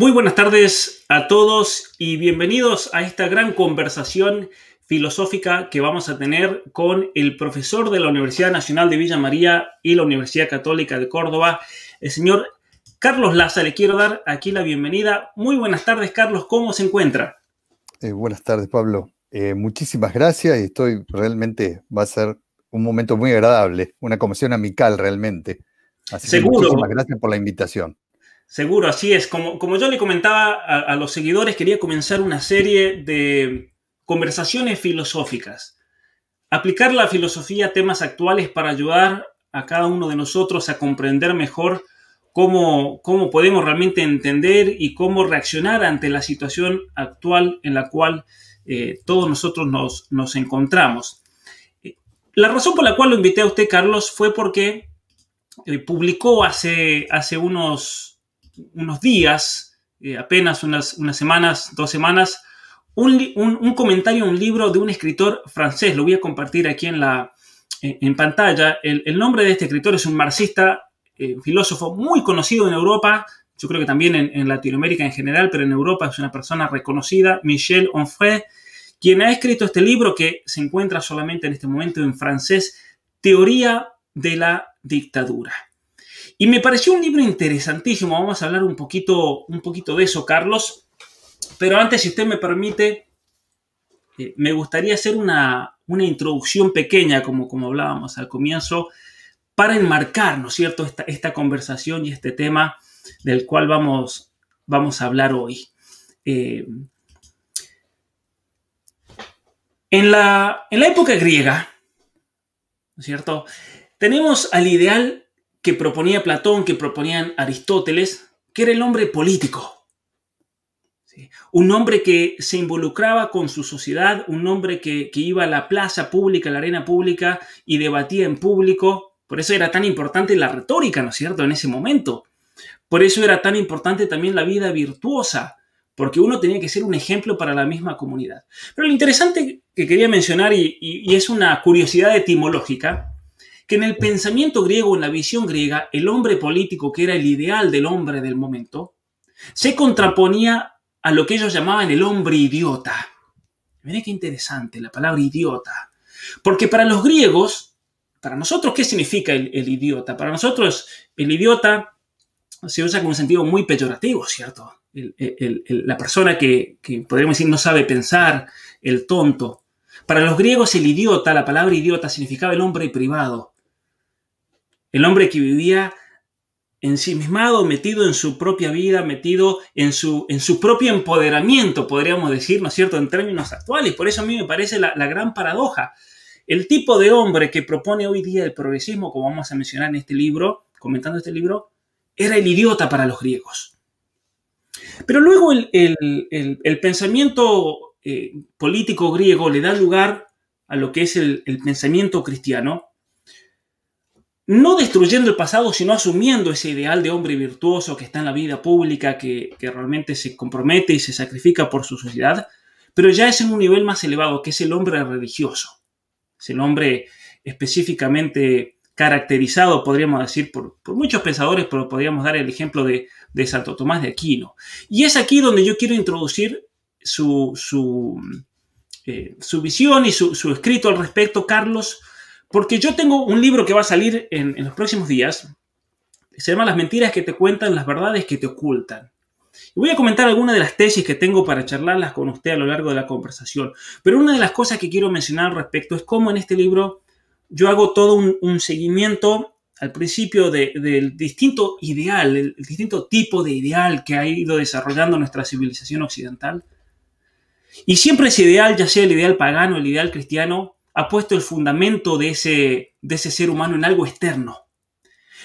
Muy buenas tardes a todos y bienvenidos a esta gran conversación filosófica que vamos a tener con el profesor de la Universidad Nacional de Villa María y la Universidad Católica de Córdoba, el señor Carlos Laza. Le quiero dar aquí la bienvenida. Muy buenas tardes, Carlos. ¿Cómo se encuentra? Eh, buenas tardes, Pablo. Eh, muchísimas gracias y estoy realmente, va a ser un momento muy agradable, una conversación amical realmente. Así Seguro. muchísimas gracias por la invitación. Seguro, así es. Como, como yo le comentaba a, los seguidores, quería comenzar una serie de conversaciones filosóficas. Aplicar la filosofía a temas actuales para ayudar a cada uno de nosotros a comprender mejor cómo, cómo podemos realmente entender y cómo reaccionar ante la situación actual en la cual eh, todos nosotros nos, nos encontramos. La razón por la cual lo invité a usted, Carlos, fue porque eh, publicó hace, hace unos unos días, eh, apenas unas, unas, semanas, dos semanas, un, comentario, un libro de un escritor francés. Lo voy a compartir aquí en, la, en, pantalla. El, nombre de este escritor es un marxista, eh, filósofo muy conocido en Europa, yo creo que también en, Latinoamérica en general, pero en Europa es una persona reconocida, Michel Onfray, quien ha escrito este libro que se encuentra solamente en este momento en francés, Teoría de la Dictadura. Y me pareció un libro interesantísimo. Vamos a hablar un poquito, un poquito de eso, Carlos. Pero antes, si usted me permite, eh, me gustaría hacer una, introducción pequeña, como, como hablábamos al comienzo, para enmarcar, ¿no es cierto?, esta, esta conversación y este tema del cual vamos, vamos a hablar hoy. Eh, en, la, en la época griega, ¿no es cierto?, tenemos al ideal que proponía Platón, que proponían Aristóteles, que era el hombre político. Un hombre que se involucraba con su sociedad, un hombre que, iba a la plaza pública, a la arena pública y debatía en público. Por eso era tan importante la retórica, ¿no es cierto?, en ese momento. Por eso era tan importante también la vida virtuosa, porque uno tenía que ser un ejemplo para la misma comunidad. Pero lo interesante que quería mencionar, y es una curiosidad etimológica, que en el pensamiento griego, en la visión griega, el hombre político, que era el ideal del hombre del momento, se contraponía a lo que ellos llamaban el hombre idiota. Miren qué interesante la palabra idiota. Porque para los griegos, para nosotros, ¿qué significa el, idiota? Para nosotros, el idiota se usa con un sentido muy peyorativo, ¿cierto? la persona que, que podríamos decir no sabe pensar, el tonto. Para los griegos, el idiota, la palabra idiota, significaba el hombre privado, el hombre que vivía ensimismado, metido en su propia vida, metido en su, en su propio empoderamiento, podríamos decir, ¿no es cierto?, en términos actuales. Por eso a mí me parece la, gran paradoja. El tipo de hombre que propone hoy día el progresismo, como vamos a mencionar en este libro, comentando este libro, era el idiota para los griegos. Pero luego el, pensamiento eh, político griego le da lugar a lo que es el pensamiento cristiano, no destruyendo el pasado, sino asumiendo ese ideal de hombre virtuoso que está en la vida pública, que, realmente se compromete y se sacrifica por su sociedad, pero ya es en un nivel más elevado, que es el hombre religioso. Es el hombre específicamente caracterizado, podríamos decir, por, muchos pensadores, pero podríamos dar el ejemplo de, Santo Tomás de Aquino. Y es aquí donde yo quiero introducir su, su, eh, visión y su, su escrito al respecto, Carlos, porque yo tengo un libro que va a salir en, los próximos días. Se llama Las mentiras que te cuentan, las verdades que te ocultan. Voy a comentar algunas de las tesis que tengo para charlarlas con usted a lo largo de la conversación. Pero una de las cosas que quiero mencionar al respecto es cómo en este libro yo hago todo un, seguimiento al principio del distinto ideal, el, distinto tipo de ideal que ha ido desarrollando nuestra civilización occidental. Y siempre ese ideal, ya sea el ideal pagano, el ideal cristiano, ha puesto el fundamento de ese, de ese ser humano en algo externo.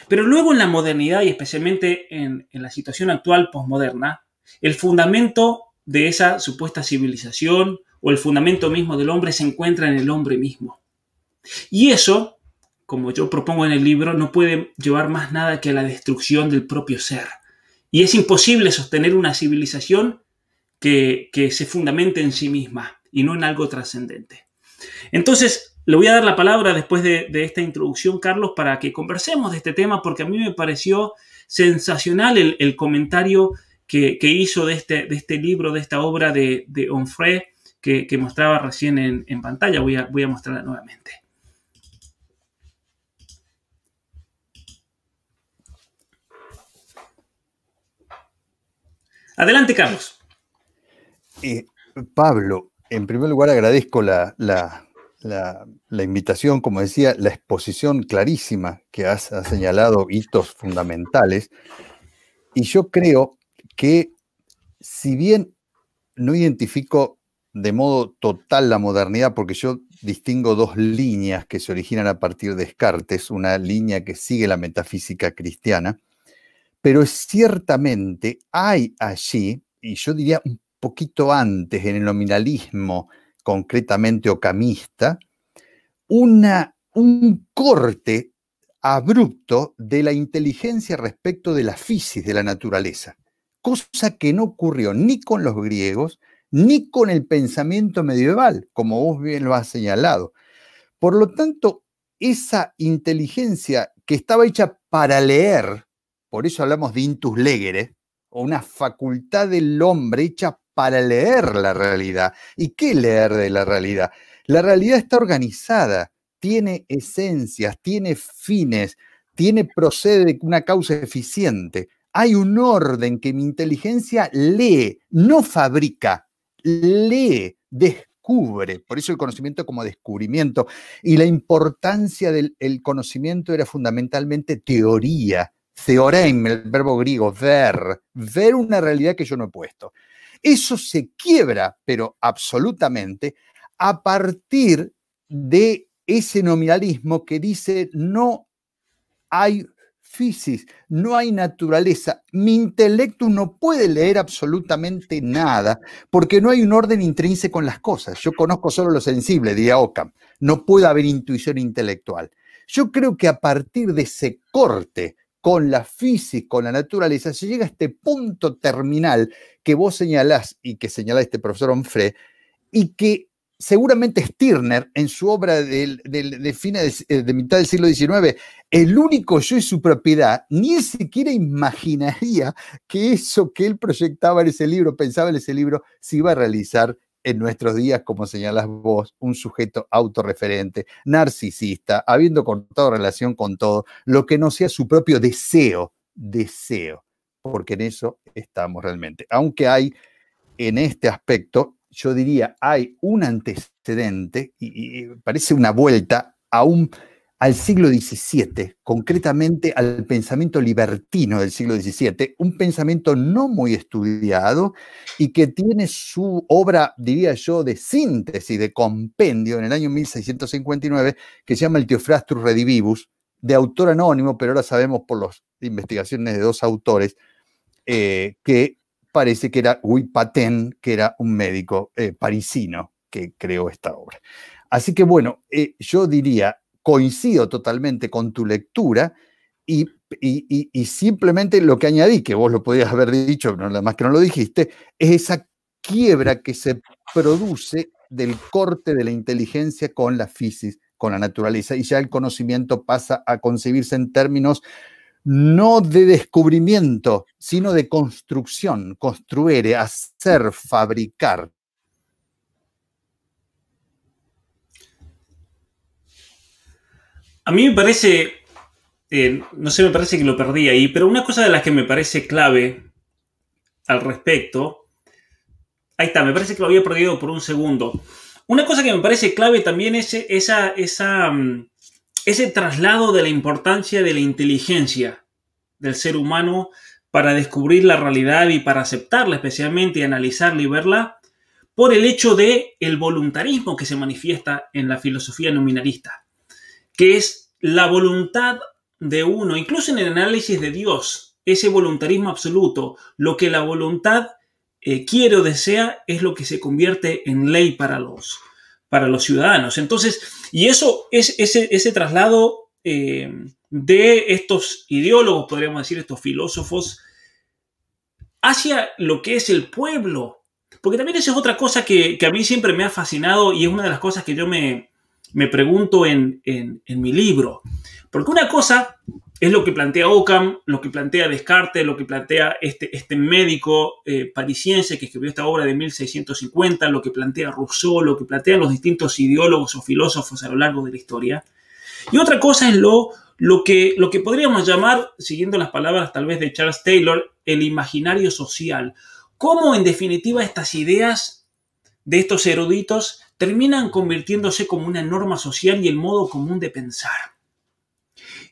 Pero luego en la modernidad y especialmente en, la situación actual postmoderna, el fundamento de esa supuesta civilización o el fundamento mismo del hombre se encuentra en el hombre mismo. Y eso, como yo propongo en el libro, no puede llevar más nada que a la destrucción del propio ser. Y es imposible sostener una civilización que, se fundamente en sí misma y no en algo trascendente. Entonces, le voy a dar la palabra después de, esta introducción, Carlos, para que conversemos de este tema, porque a mí me pareció sensacional el, comentario que, hizo de este, de este libro, de esta obra de, de Onfray, que, mostraba recién en, pantalla. Voy a, voy a mostrarla nuevamente. Adelante, Carlos. Eh, Pablo, en primer lugar agradezco la, invitación, como decía, la exposición clarísima que has, señalado hitos fundamentales. Y yo creo que si bien no identifico de modo total la modernidad, porque yo distingo dos líneas que se originan a partir de Descartes, una línea que sigue la metafísica cristiana, pero ciertamente hay allí, y yo diría un poquito antes en el nominalismo concretamente ocamista, una, un corte abrupto de la inteligencia respecto de la fisis de la naturaleza, cosa que no ocurrió ni con los griegos ni con el pensamiento medieval, como vos bien lo has señalado. Por lo tanto, esa inteligencia que estaba hecha para leer por eso hablamos de intus legere, o una facultad del hombre hecha para leer la realidad. ¿Y qué leer de la realidad? La realidad está organizada, tiene esencias, tiene fines, tiene, procede de una causa eficiente. Hay un orden que mi inteligencia lee, no fabrica, lee, descubre. Por eso el conocimiento como descubrimiento. Y la importancia del conocimiento era fundamentalmente teoría, Theorem, el verbo griego, ver, ver una realidad que yo no he puesto. Eso se quiebra, pero absolutamente, a partir de ese nominalismo que dice no hay fisis, no hay naturaleza. Mi intelecto no puede leer absolutamente nada porque no hay un orden intrínseco en las cosas. Yo conozco solo lo sensible, diría Ockham. No puede haber intuición intelectual. Yo creo que a partir de ese corte con la física, con la naturaleza, se llega a este punto terminal que vos señalás y que señala este profesor Onfray, y que seguramente Stirner, en su obra de, de, de mitad del siglo XIX, el único yo y su propiedad, ni siquiera imaginaría que eso que él proyectaba en ese libro, pensaba en ese libro, se iba a realizar en nuestros días, como señalas vos, un sujeto autorreferente, narcisista, habiendo cortado relación con todo, lo que no sea su propio deseo, deseo, porque en eso estamos realmente. Aunque hay en este aspecto, yo diría, hay un antecedente y, y parece una vuelta a un al siglo XVII, concretamente al pensamiento libertino del siglo XVII, un pensamiento no muy estudiado y que tiene su obra, diría yo, de síntesis, de compendio en el año 1659, que se llama el Theophrastus Redivivus, de autor anónimo, pero ahora sabemos por las investigaciones de dos autores eh, que parece que era Guy Paten, que era un médico eh, parisino que creó esta obra. Así que bueno, eh, yo diría, coincido totalmente con tu lectura y, simplemente lo que añadí, que vos lo podías haber dicho, nada más que no lo dijiste, es esa quiebra que se produce del corte de la inteligencia con la física, con la naturaleza, y ya el conocimiento pasa a concebirse en términos no de descubrimiento, sino de construcción, construir, hacer, fabricar. A mí me parece, eh, no sé, me parece que lo perdí ahí, pero una cosa de las que me parece clave al respecto. Ahí está, me parece que lo había perdido por un segundo. Una cosa que me parece clave también es mm, ese traslado de la importancia de la inteligencia del ser humano para descubrir la realidad y para aceptarla especialmente y analizarla y verla por el hecho de el voluntarismo que se manifiesta en la filosofía nominalista, que es la voluntad de uno, incluso en el análisis de Dios, ese voluntarismo absoluto, lo que la voluntad eh, quiere o desea es lo que se convierte en ley para los, para los ciudadanos. Entonces, y eso es ese, ese traslado eh, de estos ideólogos, podríamos decir, estos filósofos, hacia lo que es el pueblo. Porque también esa es otra cosa que, a mí siempre me ha fascinado y es una de las cosas que yo me, pregunto en, en, en mi libro. Porque una cosa es lo que plantea Ockham, lo que plantea Descartes, lo que plantea este, este médico eh, parisiense que escribió esta obra de 1650, lo que plantea Rousseau, lo que plantean los distintos ideólogos o filósofos a lo largo de la historia. Y otra cosa es lo, lo, que, lo que podríamos llamar, siguiendo las palabras tal vez de Charles Taylor, el imaginario social. Cómo en definitiva estas ideas de estos eruditos terminan convirtiéndose como una norma social y el modo común de pensar.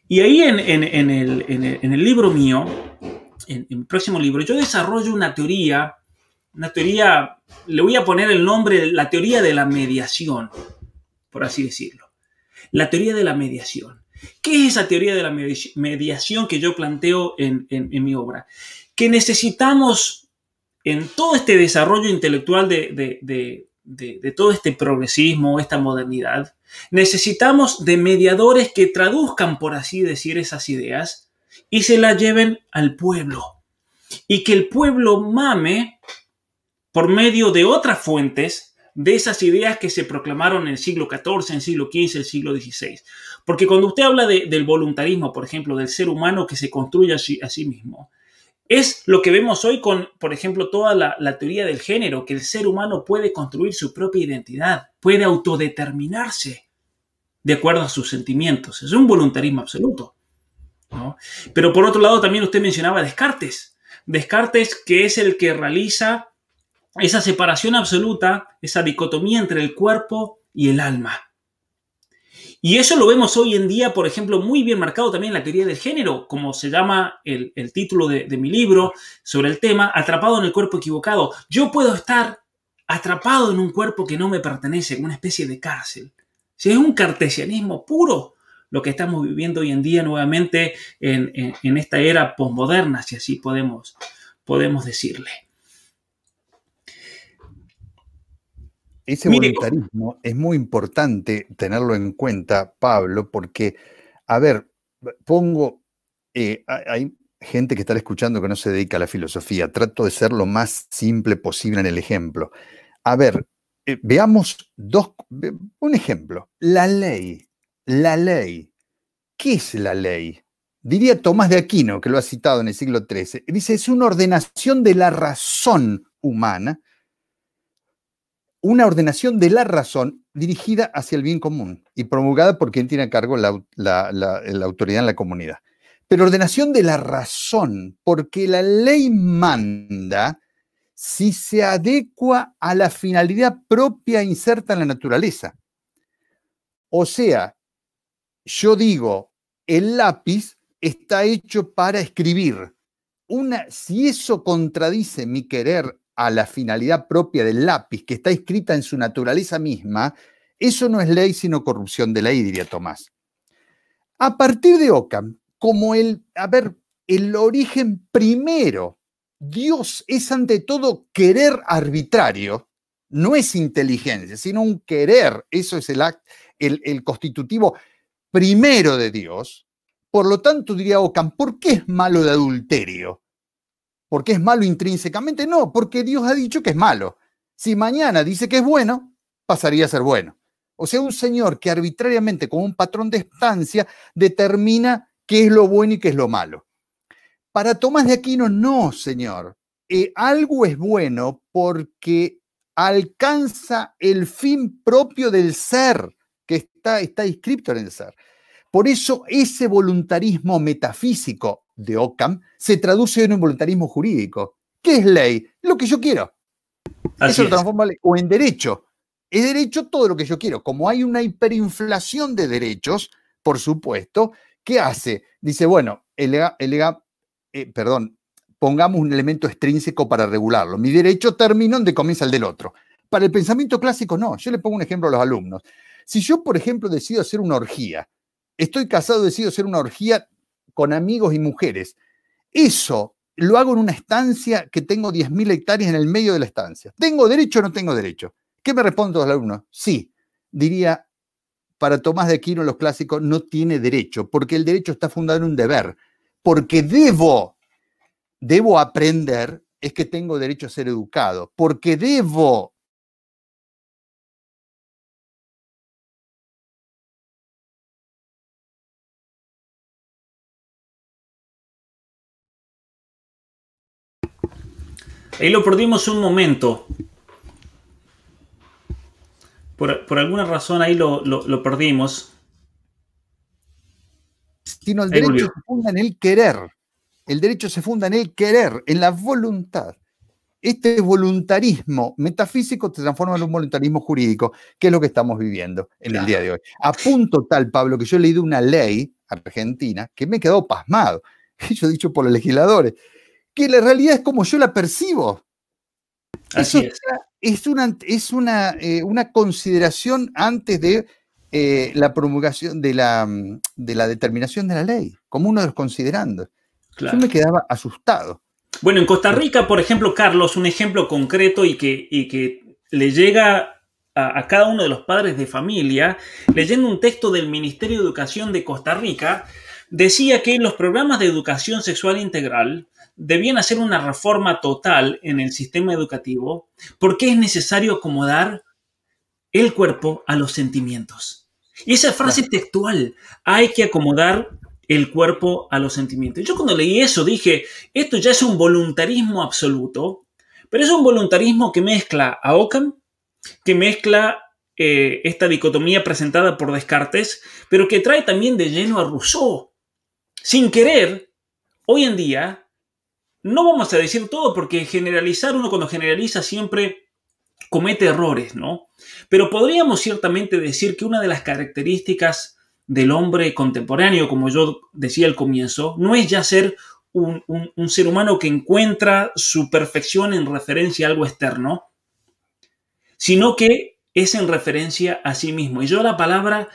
Y ahí en, el, libro mío, en, el próximo libro, yo desarrollo una teoría, una teoría, le voy a poner el nombre, la teoría de la mediación, por así decirlo. La teoría de la mediación. ¿Qué es esa teoría de la mediación que yo planteo en, mi obra? Que necesitamos en todo este desarrollo intelectual de, todo este progresismo, esta modernidad, necesitamos de mediadores que traduzcan, por así decir, esas ideas y se las lleven al pueblo. Y que el pueblo mame por medio de otras fuentes de esas ideas que se proclamaron en el siglo XIV, en el siglo XV, el siglo XVI. Porque cuando usted habla del voluntarismo, por ejemplo, del ser humano que se construye a sí mismo, es lo que vemos hoy con, por ejemplo, toda la, teoría del género, que el ser humano puede construir su propia identidad, puede autodeterminarse de acuerdo a sus sentimientos. Es un voluntarismo absoluto. Pero por otro lado, también usted mencionaba Descartes. Descartes, que es el que realiza esa separación absoluta, esa dicotomía entre el cuerpo y el alma. Y eso lo vemos hoy en día, por ejemplo, muy bien marcado también en la teoría del género, como se llama el, título de, mi libro sobre el tema, Atrapado en el cuerpo equivocado. Yo puedo estar atrapado en un cuerpo que no me pertenece, en una especie de cárcel. Si es un cartesianismo puro lo que estamos viviendo hoy en día nuevamente en, esta era posmoderna, si así podemos, podemos decirle. Ese voluntarismo es muy importante tenerlo en cuenta, Pablo, porque, a ver, pongo, eh, hay gente que está escuchando que no se dedica a la filosofía, trato de ser lo más simple posible en el ejemplo. A ver, eh, veamos dos, un ejemplo, la ley, la ley. ¿Qué es la ley? Diría Tomás de Aquino, que lo ha citado en el siglo XIII, dice, es una ordenación de la razón humana una ordenación de la razón dirigida hacia el bien común y promulgada por quien tiene a cargo la, autoridad en la comunidad. Pero ordenación de la razón, porque la ley manda si se adecua a la finalidad propia inserta en la naturaleza. O sea, yo digo, el lápiz está hecho para escribir. Una, si eso contradice mi querer a la finalidad propia del lápiz, que está escrita en su naturaleza misma, eso no es ley sino corrupción de ley, diría Tomás. A partir de Ockham, como el, a ver, el origen primero, Dios es ante todo querer arbitrario, no es inteligencia, sino un querer, eso es el, el, el constitutivo primero de Dios. Por lo tanto, diría Ockham, ¿por qué es malo de adulterio? Porque es malo intrínsecamente, no, porque Dios ha dicho que es malo. Si mañana dice que es bueno, pasaría a ser bueno. O sea, un señor que arbitrariamente, como un patrón de estancia, determina qué es lo bueno y qué es lo malo. Para Tomás de Aquino, no, señor. Eh, algo es bueno porque alcanza el fin propio del ser, que está, está inscrito en el ser. Por eso ese voluntarismo metafísico de Ockham se traduce en un voluntarismo jurídico. ¿Qué es ley? Lo que yo quiero. Eso lo transforma o en derecho. Es derecho todo lo que yo quiero. Como hay una hiperinflación de derechos, por supuesto, ¿qué hace? Dice, bueno, el, eh, perdón, pongamos un elemento extrínseco para regularlo. Mi derecho termina donde comienza el del otro. Para el pensamiento clásico, no. Yo le pongo un ejemplo a los alumnos. Si yo, por ejemplo, decido hacer una orgía, estoy casado, decido hacer una orgía con amigos y mujeres, eso lo hago en una estancia que tengo 10.000 hectáreas en el medio de la estancia. ¿Tengo derecho o no tengo derecho? ¿Qué me responden los alumnos? Sí. Diría, para Tomás de Aquino, los clásicos, no tiene derecho, porque el derecho está fundado en un deber. Porque debo, debo aprender, es que tengo derecho a ser educado. Porque debo Ahí lo perdimos un momento. Por, alguna razón ahí lo, perdimos. Sino el derecho se funda en el querer. El derecho se funda en el querer, en la voluntad. Este voluntarismo metafísico se transforma en un voluntarismo jurídico, que es lo que estamos viviendo en el día de hoy. A punto tal, Pablo, que yo he leído una ley argentina que me he quedado pasmado. Yo he dicho por los legisladores que la realidad es como yo la percibo. Así es. es. una, es una, eh, una consideración antes de eh, la promulgación de la, de la determinación de la ley, como uno de los considerando. Yo me quedaba asustado. Bueno, en Costa Rica, por ejemplo, Carlos, un ejemplo concreto y que, y que le llega a, a, cada uno de los padres de familia, leyendo un texto del Ministerio de Educación de Costa Rica, decía que los programas de educación sexual integral debían hacer una reforma total en el sistema educativo porque es necesario acomodar el cuerpo a los sentimientos. Y esa frase textual, hay que acomodar el cuerpo a los sentimientos. Yo cuando leí eso dije, esto ya es un voluntarismo absoluto, pero es un voluntarismo que mezcla a Ockham, que mezcla eh, esta dicotomía presentada por Descartes, pero que trae también de lleno a Rousseau. Sin querer, hoy en día no vamos a decir todo porque generalizar, uno cuando generaliza siempre comete errores, ¿no? Pero podríamos ciertamente decir que una de las características del hombre contemporáneo, como yo decía al comienzo, no es ya ser un, ser humano que encuentra su perfección en referencia a algo externo, sino que es en referencia a sí mismo. Y yo la palabra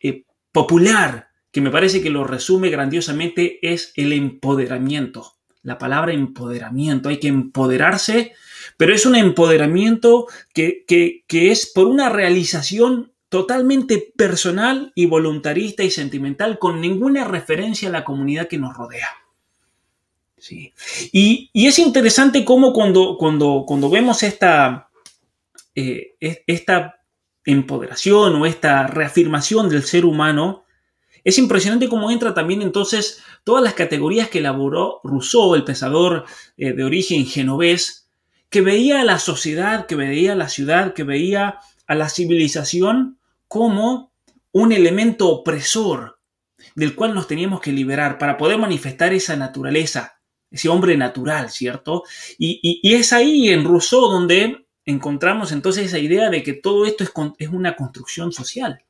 eh, popular, que me parece que lo resume grandiosamente, es el empoderamiento la palabra empoderamiento. Hay que empoderarse, pero es un empoderamiento que, es por una realización totalmente personal y voluntarista y sentimental, con ninguna referencia a la comunidad que nos rodea. Sí. Y, es interesante cómo cuando, cuando, cuando vemos esta, eh, esta empoderación o esta reafirmación del ser humano, es impresionante cómo entra también entonces todas las categorías que elaboró Rousseau, el pensador eh, de origen genovés, que veía a la sociedad, que veía a la ciudad, que veía a la civilización como un elemento opresor del cual nos teníamos que liberar para poder manifestar esa naturaleza, ese hombre natural, ¿cierto? Y, es ahí en Rousseau donde encontramos entonces esa idea de que todo esto es, es una construcción social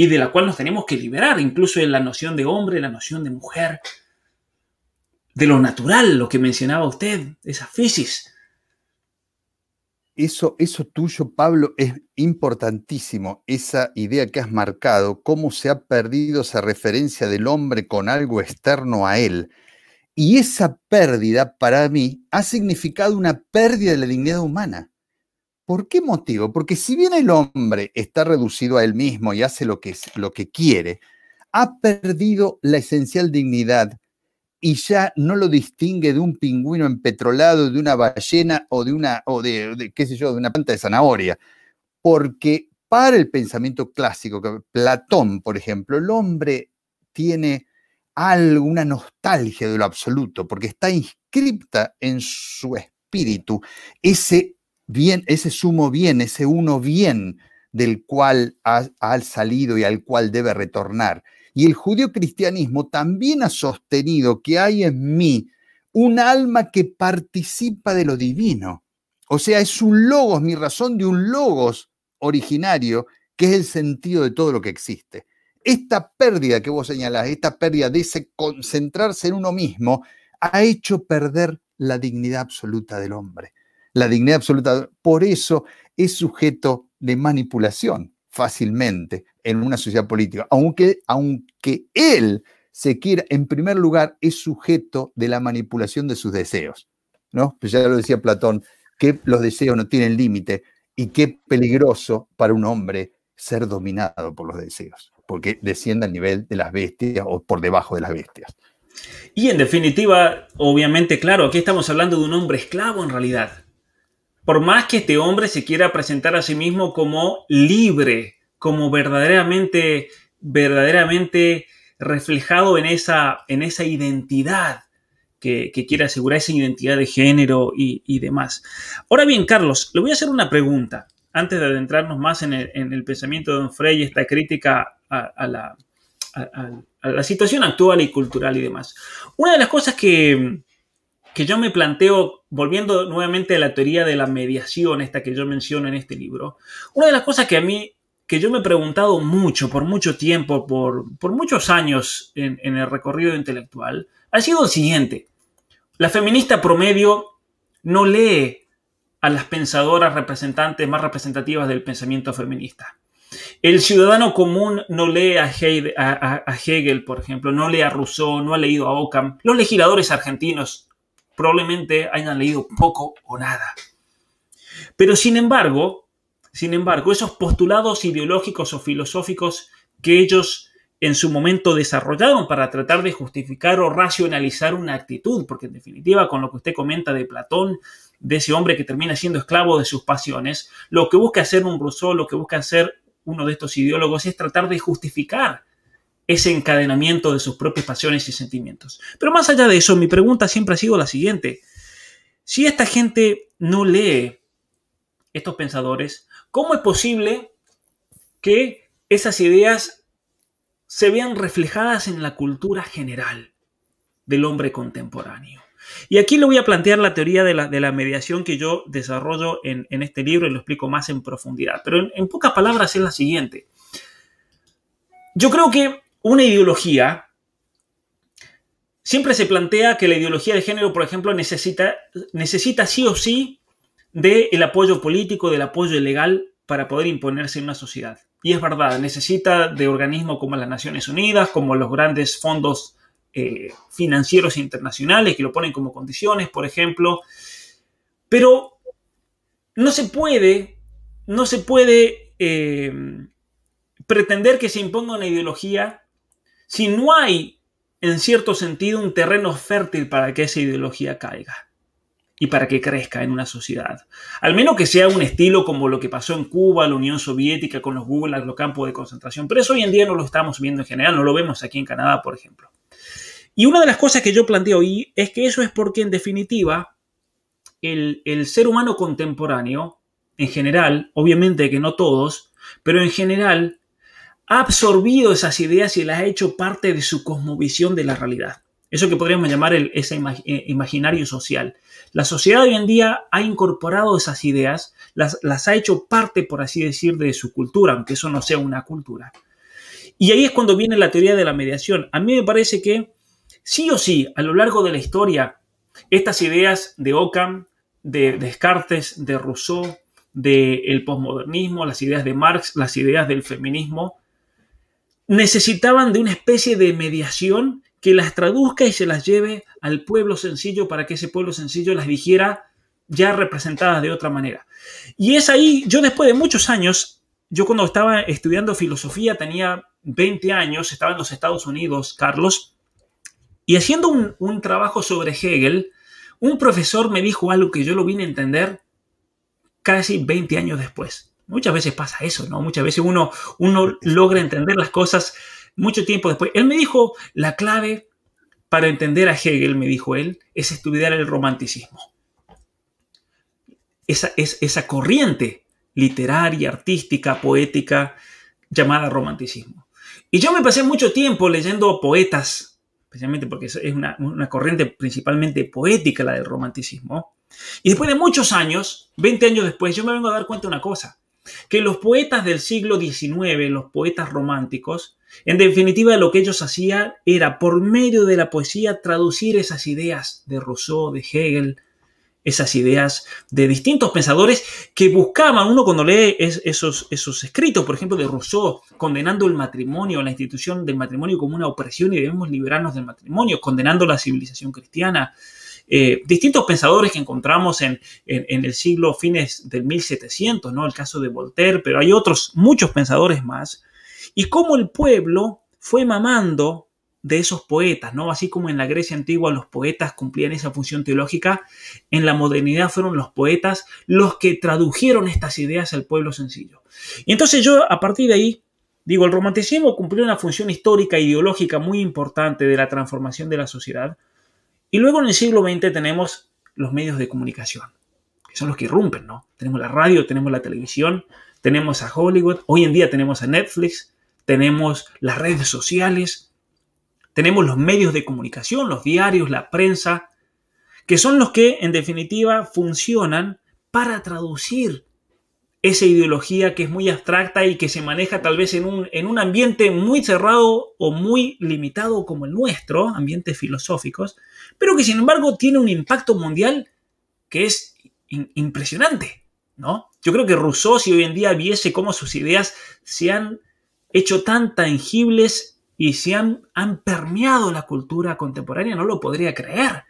y de la cual nos tenemos que liberar, incluso en la noción de hombre, la noción de mujer, de lo natural, lo que mencionaba usted, esa fisis. Eso, eso tuyo, Pablo, es importantísimo, esa idea que has marcado, cómo se ha perdido esa referencia del hombre con algo externo a él. Y esa pérdida, para mí, ha significado una pérdida de la dignidad humana. ¿Por qué motivo? Porque si bien el hombre está reducido a él mismo y hace lo que, lo que quiere, ha perdido la esencial dignidad y ya no lo distingue de un pingüino empetrolado, de una ballena o de una, o de, qué sé yo, de una planta de zanahoria. Porque para el pensamiento clásico, Platón, por ejemplo, el hombre tiene algo, una nostalgia de lo absoluto, porque está inscripta en su espíritu ese bien, ese sumo bien, ese uno bien del cual ha, salido y al cual debe retornar. Y el judío cristianismo también ha sostenido que hay en mí un alma que participa de lo divino. O sea, es un logos, mi razón de un logos originario, que es el sentido de todo lo que existe. Esta pérdida que vos señalás, esta pérdida de ese concentrarse en uno mismo, ha hecho perder la dignidad absoluta del hombre. La dignidad absoluta, por eso es sujeto de manipulación fácilmente en una sociedad política, aunque, aunque él se quiera, en primer lugar, es sujeto de la manipulación de sus deseos. ¿no? Pues ya lo decía Platón, que los deseos no tienen límite y qué peligroso para un hombre ser dominado por los deseos, porque desciende al nivel de las bestias o por debajo de las bestias. Y en definitiva, obviamente, claro, aquí estamos hablando de un hombre esclavo en realidad. Por más que este hombre se quiera presentar a sí mismo como libre, como verdaderamente, verdaderamente reflejado en esa, en esa identidad que, quiere asegurar, esa identidad de género y, demás. Ahora bien, Carlos, le voy a hacer una pregunta antes de adentrarnos más en el, pensamiento de Don Frey esta crítica a, la, a, la, situación actual y cultural y demás. Una de las cosas que, que yo me planteo, volviendo nuevamente a la teoría de la mediación, esta que yo menciono en este libro, una de las cosas que a mí, que yo me he preguntado mucho, por mucho tiempo, por, por muchos años en, en el recorrido intelectual, ha sido el siguiente. La feminista promedio no lee a las pensadoras representantes más representativas del pensamiento feminista. El ciudadano común no lee a Hegel, por ejemplo, no lee a Rousseau, no ha leído a Ockham. Los legisladores argentinos probablemente hayan leído poco o nada. Pero sin embargo, sin embargo, esos postulados ideológicos o filosóficos que ellos en su momento desarrollaron para tratar de justificar o racionalizar una actitud, porque en definitiva, con lo que usted comenta de Platón, de ese hombre que termina siendo esclavo de sus pasiones, lo que busca hacer un Rousseau, lo que busca hacer uno de estos ideólogos es tratar de justificar ese encadenamiento de sus propias pasiones y sentimientos. Pero más allá de eso, mi pregunta siempre ha sido la siguiente. Si esta gente no lee estos pensadores, ¿cómo es posible que esas ideas se vean reflejadas en la cultura general del hombre contemporáneo? Y aquí le voy a plantear la teoría de la, mediación que yo desarrollo en, este libro y lo explico más en profundidad. Pero en pocas palabras es la siguiente. Yo creo que una ideología, siempre se plantea que la ideología de género, por ejemplo, necesita, necesita sí o sí del apoyo político, del apoyo legal para poder imponerse en una sociedad. Y es verdad, necesita de organismos como las Naciones Unidas, como los grandes fondos eh, financieros internacionales que lo ponen como condiciones, por ejemplo. Pero no se puede, no se puede eh, pretender que se imponga una ideología si no hay, en cierto sentido, un terreno fértil para que esa ideología caiga y para que crezca en una sociedad. Al menos que sea un estilo como lo que pasó en Cuba, la Unión Soviética, con los Gulag, los campos de concentración. Pero eso hoy en día no lo estamos viendo en general, no lo vemos aquí en Canadá, por ejemplo. Y una de las cosas que yo planteo hoy es que eso es porque, en definitiva, el, el ser humano contemporáneo, en general, obviamente que no todos, pero en general, ha absorbido esas ideas y las ha hecho parte de su cosmovisión de la realidad. Eso que podríamos llamar el, ese eh, imaginario social. La sociedad hoy en día ha incorporado esas ideas, las, las ha hecho parte, por así decir, de su cultura, aunque eso no sea una cultura. Y ahí es cuando viene la teoría de la mediación. A mí me parece que sí o sí, a lo largo de la historia, estas ideas de Ockham, de Descartes, de Rousseau, del posmodernismo, las ideas de Marx, las ideas del feminismo, necesitaban de una especie de mediación que las traduzca y se las lleve al pueblo sencillo para que ese pueblo sencillo las dijera ya representadas de otra manera. Y es ahí, yo después de muchos años, yo cuando estaba estudiando filosofía tenía 20 años, estaba en los Estados Unidos, Carlos, y haciendo un, un trabajo sobre Hegel, un profesor me dijo algo que yo lo vine a entender casi 20 años después. Muchas veces pasa eso, ¿no? Muchas veces uno, uno logra entender las cosas mucho tiempo después. Él me dijo, la clave para entender a Hegel, me dijo él, es estudiar el romanticismo. Esa, es, esa corriente literaria, artística, poética, llamada romanticismo. Y yo me pasé mucho tiempo leyendo poetas especialmente porque es una, una corriente principalmente poética la del romanticismo. Y después de muchos años, 20 años después, yo me vengo a dar cuenta de una cosa, que los poetas del siglo XIX, los poetas románticos, en definitiva lo que ellos hacían era, por medio de la poesía, traducir esas ideas de Rousseau, de Hegel, esas ideas de distintos pensadores que buscaban, uno cuando lee esos, esos escritos, por ejemplo, de Rousseau, condenando el matrimonio, la institución del matrimonio como una opresión y debemos liberarnos del matrimonio, condenando la civilización cristiana, eh, distintos pensadores que encontramos en, el siglo fines del 1700, ¿no? El caso de Voltaire, pero hay otros, muchos pensadores más, y cómo el pueblo fue mamando de esos poetas, ¿no? Así como en la Grecia antigua los poetas cumplían esa función teológica, en la modernidad fueron los poetas los que tradujeron estas ideas al pueblo sencillo. Y entonces yo a partir de ahí digo, el romanticismo cumplió una función histórica e ideológica muy importante de la transformación de la sociedad, y luego en el siglo XX tenemos los medios de comunicación, que son los que irrumpen, ¿no? Tenemos la radio, tenemos la televisión, tenemos a Hollywood, hoy en día tenemos a Netflix, tenemos las redes sociales, tenemos los medios de comunicación, los diarios, la prensa, que son los que en definitiva funcionan para traducir esa ideología que es muy abstracta y que se maneja tal vez en un, en un ambiente muy cerrado o muy limitado como el nuestro, ambientes filosóficos, pero que sin embargo tiene un impacto mundial que es impresionante, ¿no? Yo creo que Rousseau, si hoy en día viese cómo sus ideas se han hecho tan tangibles y se han, han permeado la cultura contemporánea, no lo podría creer.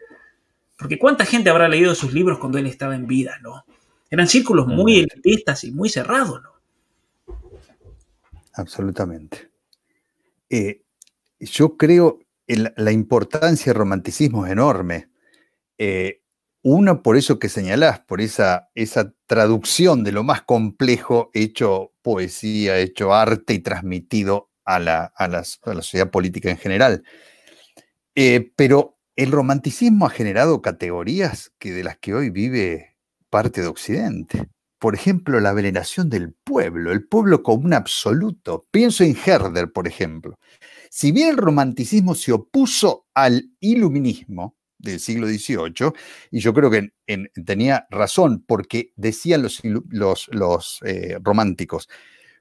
Porque cuánta gente habrá leído sus libros cuando él estaba en vida, ¿no? Eran círculos muy elitistas y muy cerrados, ¿no? Absolutamente. Eh, yo creo que la importancia del romanticismo es enorme. Eh, una, por eso que señalás, por esa, esa traducción de lo más complejo hecho poesía, hecho arte y transmitido a la, a la, sociedad política en general. Eh, pero el romanticismo ha generado categorías que de las que hoy vive parte de Occidente. Por ejemplo, la veneración del pueblo, el pueblo como un absoluto. Pienso en Herder, por ejemplo. Si bien el romanticismo se opuso al iluminismo del siglo XVIII, y yo creo que tenía razón porque decían los, eh, románticos,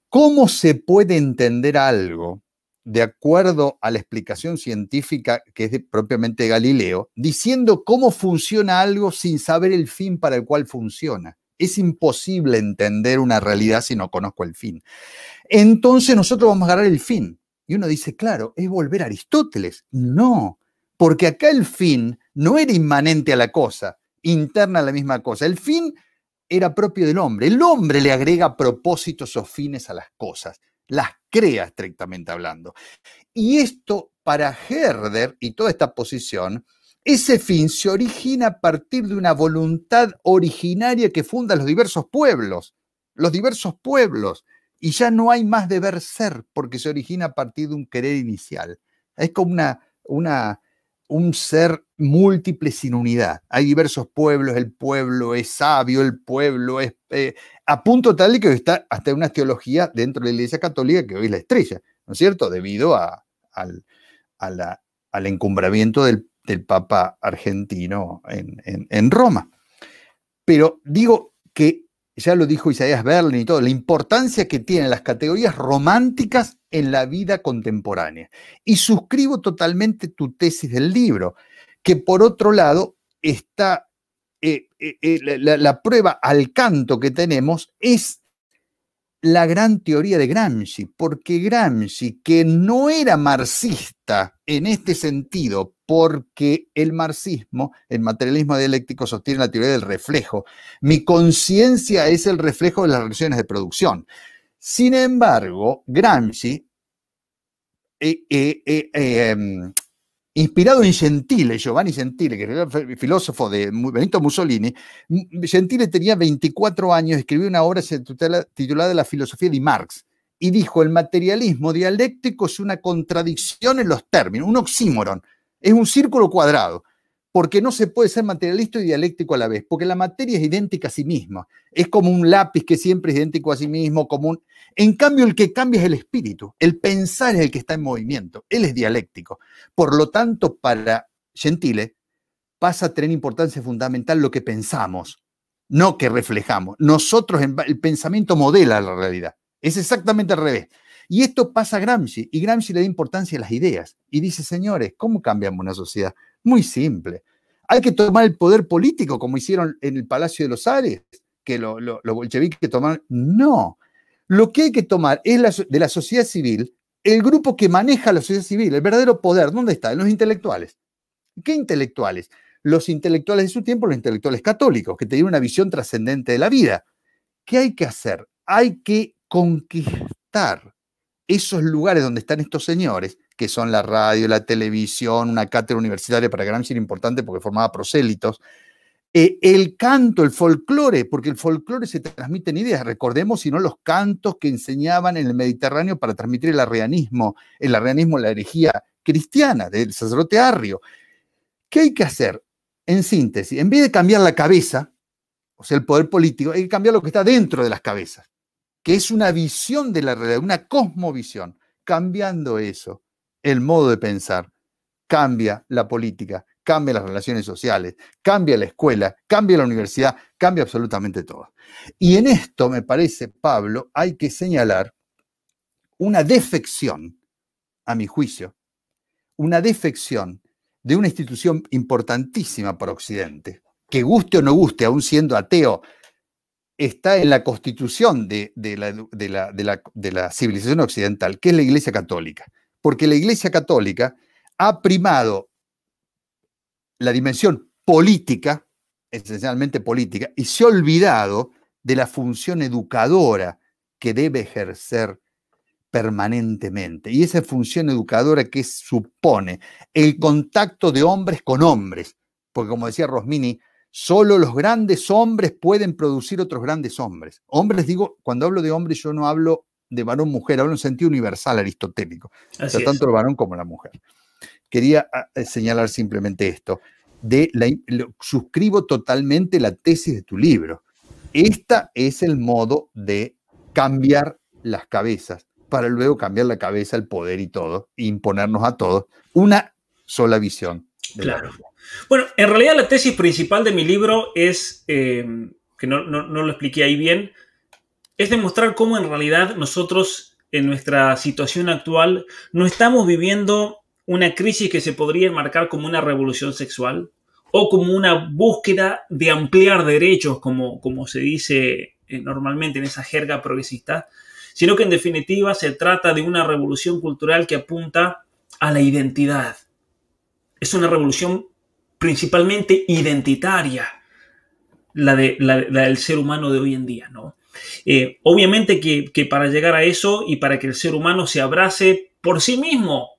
¿cómo se puede entender algo de acuerdo a la explicación científica que es propiamente Galileo, diciendo cómo funciona algo sin saber el fin para el cual funciona. Es imposible entender una realidad si no conozco el fin. Entonces nosotros vamos a agarrar el fin. Y uno dice, claro, es volver a Aristóteles. No, porque acá el fin no era inmanente a la cosa, interna a la misma cosa. El fin era propio del hombre. El hombre le agrega propósitos o fines a las cosas las crea estrictamente hablando. Y esto para Herder y toda esta posición, ese fin se origina a partir de una voluntad originaria que funda los diversos pueblos, los diversos pueblos, y ya no hay más deber ser porque se origina a partir de un querer inicial. Es como una, una, un ser múltiple sin unidad. Hay diversos pueblos, el pueblo es sabio, el pueblo es... Eh, a punto tal de que está hasta una teología dentro de la Iglesia Católica que hoy es la estrella, ¿no es cierto? Debido a, al, al, encumbramiento del, Papa argentino en, en Roma. Pero digo que ya lo dijo Isaías Berlin y todo, la importancia que tienen las categorías románticas en la vida contemporánea. Y suscribo totalmente tu tesis del libro, que por otro lado está, eh, eh, eh, la, prueba al canto que tenemos es la gran teoría de Gramsci, porque Gramsci, que no era marxista en este sentido, porque el marxismo, el materialismo dialéctico sostiene la teoría del reflejo. Mi conciencia es el reflejo de las relaciones de producción. Sin embargo, Gramsci, eh, eh, eh, em, inspirado en Gentile, Giovanni Gentile, que era filósofo de Benito Mussolini, Gentile tenía 24 años, escribió una obra titulada La filosofía de Marx, y dijo, el materialismo dialéctico es una contradicción en los términos, un oxímoron, es un círculo cuadrado. Porque no se puede ser materialista y dialéctico a la vez, porque la materia es idéntica a sí misma. Es como un lápiz que siempre es idéntico a sí mismo, como un... En cambio, el que cambia es el espíritu. El pensar es el que está en movimiento. Él es dialéctico. Por lo tanto, para Gentile, pasa a tener importancia fundamental lo que pensamos, no que reflejamos. Nosotros, el pensamiento modela la realidad. Es exactamente al revés. Y esto pasa a Gramsci, y Gramsci le da importancia a las ideas. Y dice, señores, ¿cómo cambiamos una sociedad? Muy simple. Hay que tomar el poder político, como hicieron en el Palacio de los Ares, que los lo, lo bolcheviques tomaron. No. Lo que hay que tomar es de la sociedad civil, el grupo que maneja la sociedad civil, el verdadero poder. ¿Dónde está? En los intelectuales. ¿Qué intelectuales? Los intelectuales de su tiempo, los intelectuales católicos, que tenían una visión trascendente de la vida. ¿Qué hay que hacer? Hay que conquistar esos lugares donde están estos señores que son la radio, la televisión, una cátedra universitaria para Gramsci era importante porque formaba prosélitos. Eh, el canto, el folclore, porque el folclore se transmite en ideas. Recordemos, si no, los cantos que enseñaban en el Mediterráneo para transmitir el arrianismo, el arrianismo, la herejía cristiana del sacerdote Arrio. ¿Qué hay que hacer? En síntesis, en vez de cambiar la cabeza, o sea, el poder político, hay que cambiar lo que está dentro de las cabezas, que es una visión de la realidad, una cosmovisión. Cambiando eso, el modo de pensar, cambia la política, cambia las relaciones sociales, cambia la escuela, cambia la universidad, cambia absolutamente todo. Y en esto, me parece, Pablo, hay que señalar una defección, a mi juicio, una defección de una institución importantísima para Occidente, que guste o no guste, aún siendo ateo, está en la constitución de, la, de la civilización occidental, que es la Iglesia Católica porque la Iglesia Católica ha primado la dimensión política, esencialmente política, y se ha olvidado de la función educadora que debe ejercer permanentemente. Y esa función educadora que supone el contacto de hombres con hombres, porque como decía Rosmini, solo los grandes hombres pueden producir otros grandes hombres. Hombres, digo, cuando hablo de hombres yo no hablo de varón-mujer, habla en un sentido universal aristotélico, tanto el varón como la mujer. Quería ah, eh, señalar simplemente esto. De la, suscribo totalmente la tesis de tu libro. Esta es el modo de cambiar las cabezas para luego cambiar la cabeza, el poder y todo, e imponernos a todos una sola visión. claro. Bueno, en realidad la tesis principal de mi libro es, eh, que no, no, lo expliqué ahí bien, es demostrar cómo en realidad nosotros en nuestra situación actual no estamos viviendo una crisis que se podría enmarcar como una revolución sexual o como una búsqueda de ampliar derechos, como, como se dice eh, normalmente en esa jerga progresista, sino que en definitiva se trata de una revolución cultural que apunta a la identidad. Es una revolución principalmente identitaria, la, de, la del ser humano de hoy en día, ¿no? Eh, obviamente que, para llegar a eso y para que el ser humano se abrace por sí mismo,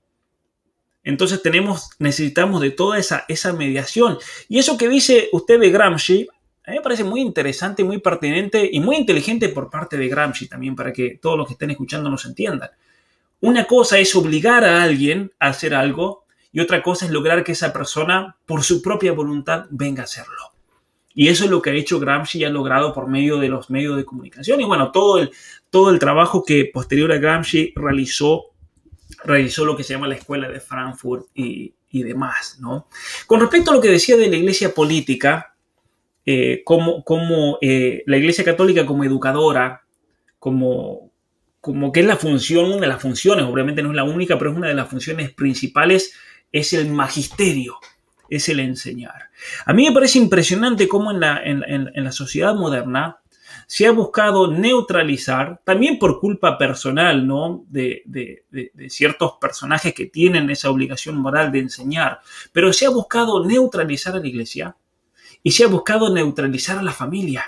entonces tenemos, necesitamos de toda esa, esa mediación. Y eso que dice usted de Gramsci, a mí me parece muy interesante, muy pertinente y muy inteligente por parte de Gramsci también, para que todos los que estén escuchando nos entiendan. Una cosa es obligar a alguien a hacer algo y otra cosa es lograr que esa persona, por su propia voluntad, venga a hacerlo. Y eso es lo que ha hecho Gramsci y ha logrado por medio de los medios de comunicación. Y bueno, todo el, todo el trabajo que posterior a Gramsci realizó, realizó lo que se llama la Escuela de Frankfurt y, demás. ¿no? Con respecto a lo que decía de la iglesia política, eh, como, como eh, la iglesia católica como educadora, como, como que es la función, una de las funciones, obviamente no es la única, pero es una de las funciones principales, es el magisterio es el enseñar. A mí me parece impresionante cómo en la, en, la sociedad moderna se ha buscado neutralizar, también por culpa personal, ¿no? De, de, ciertos personajes que tienen esa obligación moral de enseñar, pero se ha buscado neutralizar a la iglesia y se ha buscado neutralizar a la familia,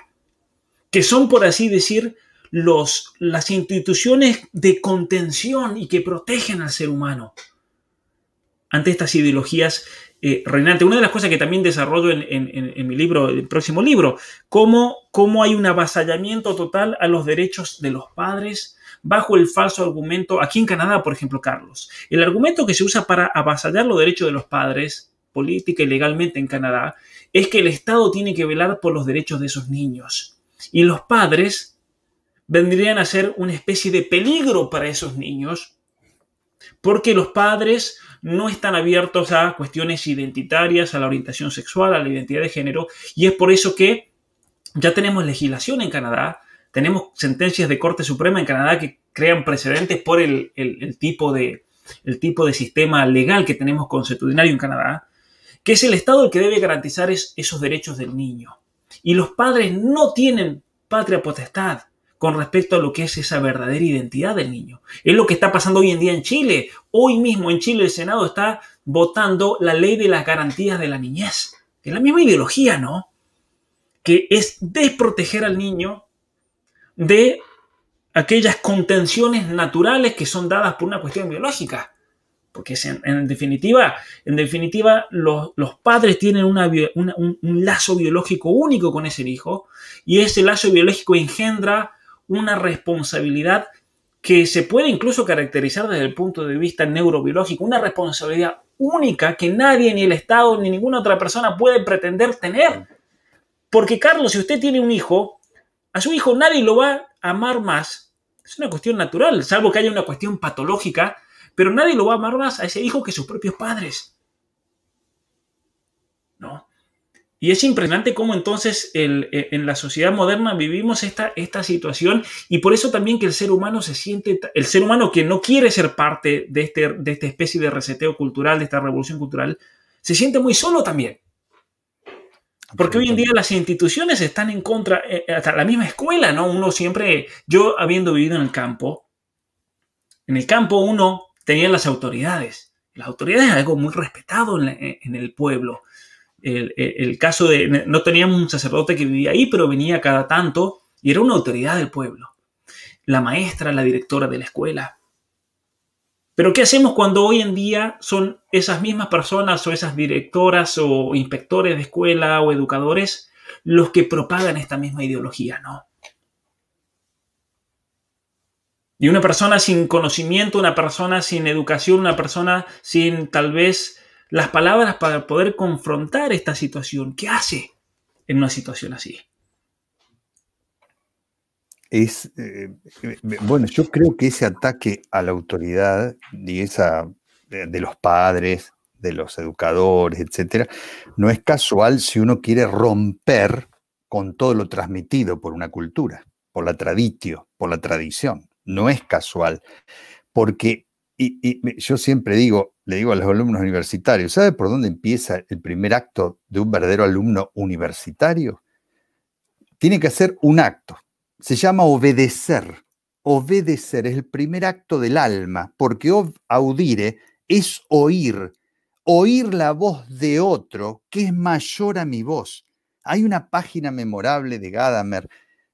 que son, por así decir, los, las instituciones de contención y que protegen al ser humano ante estas ideologías eh, reinante. Una de las cosas que también desarrollo en, mi libro, el próximo libro, cómo, cómo hay un avasallamiento total a los derechos de los padres bajo el falso argumento, aquí en Canadá, por ejemplo, Carlos, el argumento que se usa para avasallar los derechos de los padres política y legalmente en Canadá es que el Estado tiene que velar por los derechos de esos niños. Y los padres vendrían a ser una especie de peligro para esos niños porque los padres no están abiertos a cuestiones identitarias, a la orientación sexual, a la identidad de género, y es por eso que ya tenemos legislación en Canadá, tenemos sentencias de Corte Suprema en Canadá que crean precedentes por el, tipo, de, el tipo de sistema legal que tenemos constitucionario en Canadá, que es el Estado el que debe garantizar esos derechos del niño. Y los padres no tienen patria potestad con respecto a lo que es esa verdadera identidad del niño. Es lo que está pasando hoy en día en Chile. Hoy mismo en Chile el Senado está votando la ley de las garantías de la niñez. Es la misma ideología, ¿no? Que es desproteger al niño de aquellas contenciones naturales que son dadas por una cuestión biológica. Porque en, definitiva, en definitiva los, padres tienen un, un lazo biológico único con ese hijo y ese lazo biológico engendra una responsabilidad que se puede incluso caracterizar desde el punto de vista neurobiológico, una responsabilidad única que nadie, ni el Estado, ni ninguna otra persona puede pretender tener. Porque Carlos, si usted tiene un hijo, a su hijo nadie lo va a amar más. Es una cuestión natural, salvo que haya una cuestión patológica, pero nadie lo va a amar más a ese hijo que sus propios padres. ¿No? Y es impresionante cómo entonces e, en la sociedad moderna vivimos esta, esta situación y por eso también que el ser humano se siente, el ser humano que no quiere ser parte de, este, de esta especie de reseteo cultural, de esta revolución cultural, se siente muy solo también. Porque hoy en día las instituciones están en contra, eh, hasta la misma escuela, ¿no? Uno siempre, yo habiendo vivido en el campo, en el campo uno tenía las autoridades. Las autoridades es algo muy respetado en el pueblo el, caso de, no teníamos un sacerdote que vivía ahí, pero venía cada tanto y era una autoridad del pueblo. La maestra, la directora de la escuela. Pero ¿qué hacemos cuando hoy en día son esas mismas personas o esas directoras o inspectores de escuela o educadores los que propagan esta misma ideología? No. Y una persona sin conocimiento, una persona sin educación, una persona sin tal vez las palabras para poder confrontar esta situación. ¿Qué hace en una situación así? Es, eh, eh, bueno, yo creo que ese ataque a la autoridad esa de, los padres, de los educadores, etcétera, no es casual si uno quiere romper con todo lo transmitido por una cultura, por la traditio, por la tradición. No es casual, porque y, yo siempre digo, le digo a los alumnos universitarios, ¿sabe por dónde empieza el primer acto de un verdadero alumno universitario? Tiene que hacer un acto. Se llama obedecer. Obedecer es el primer acto del alma, porque audire es oír, oír la voz de otro que es mayor a mi voz. Hay una página memorable de Gadamer,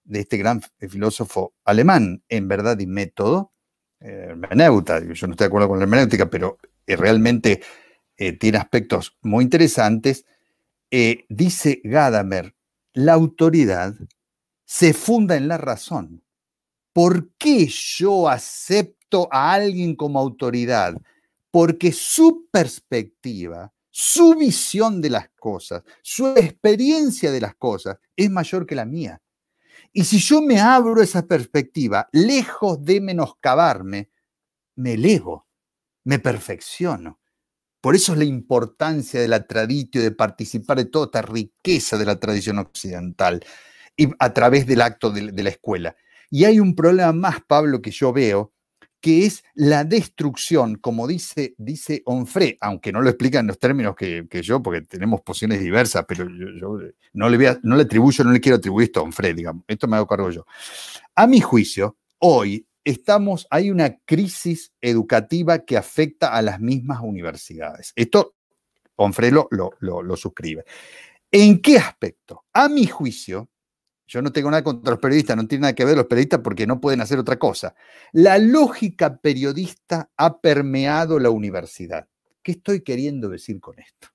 de este gran filósofo alemán, en verdad y método, hermeneuta. Yo no estoy de acuerdo con la hermenéutica, pero eh, realmente eh, tiene aspectos muy interesantes. Eh, dice Gadamer, la autoridad se funda en la razón. ¿Por qué yo acepto a alguien como autoridad? Porque su perspectiva, su visión de las cosas, su experiencia de las cosas es mayor que la mía. Y si yo me abro esa perspectiva, lejos de menoscabarme, me elevo, me perfecciono. Por eso es la importancia de la tradición, de participar de toda esta riqueza de la tradición occidental y a través del acto de, la escuela. Y hay un problema más, Pablo, que yo veo, que es la destrucción, como dice, dice Onfré, aunque no lo explica en los términos que, yo, porque tenemos posiciones diversas, pero yo, no, le no le atribuyo, no le quiero atribuir esto a Onfré, digamos, esto me hago cargo yo. A mi juicio, hoy estamos, hay una crisis educativa que afecta a las mismas universidades. Esto Onfré lo, lo suscribe. ¿En qué aspecto? A mi juicio, yo no tengo nada contra los periodistas, no tiene nada que ver los periodistas porque no pueden hacer otra cosa. La lógica periodista ha permeado la universidad. ¿Qué estoy queriendo decir con esto?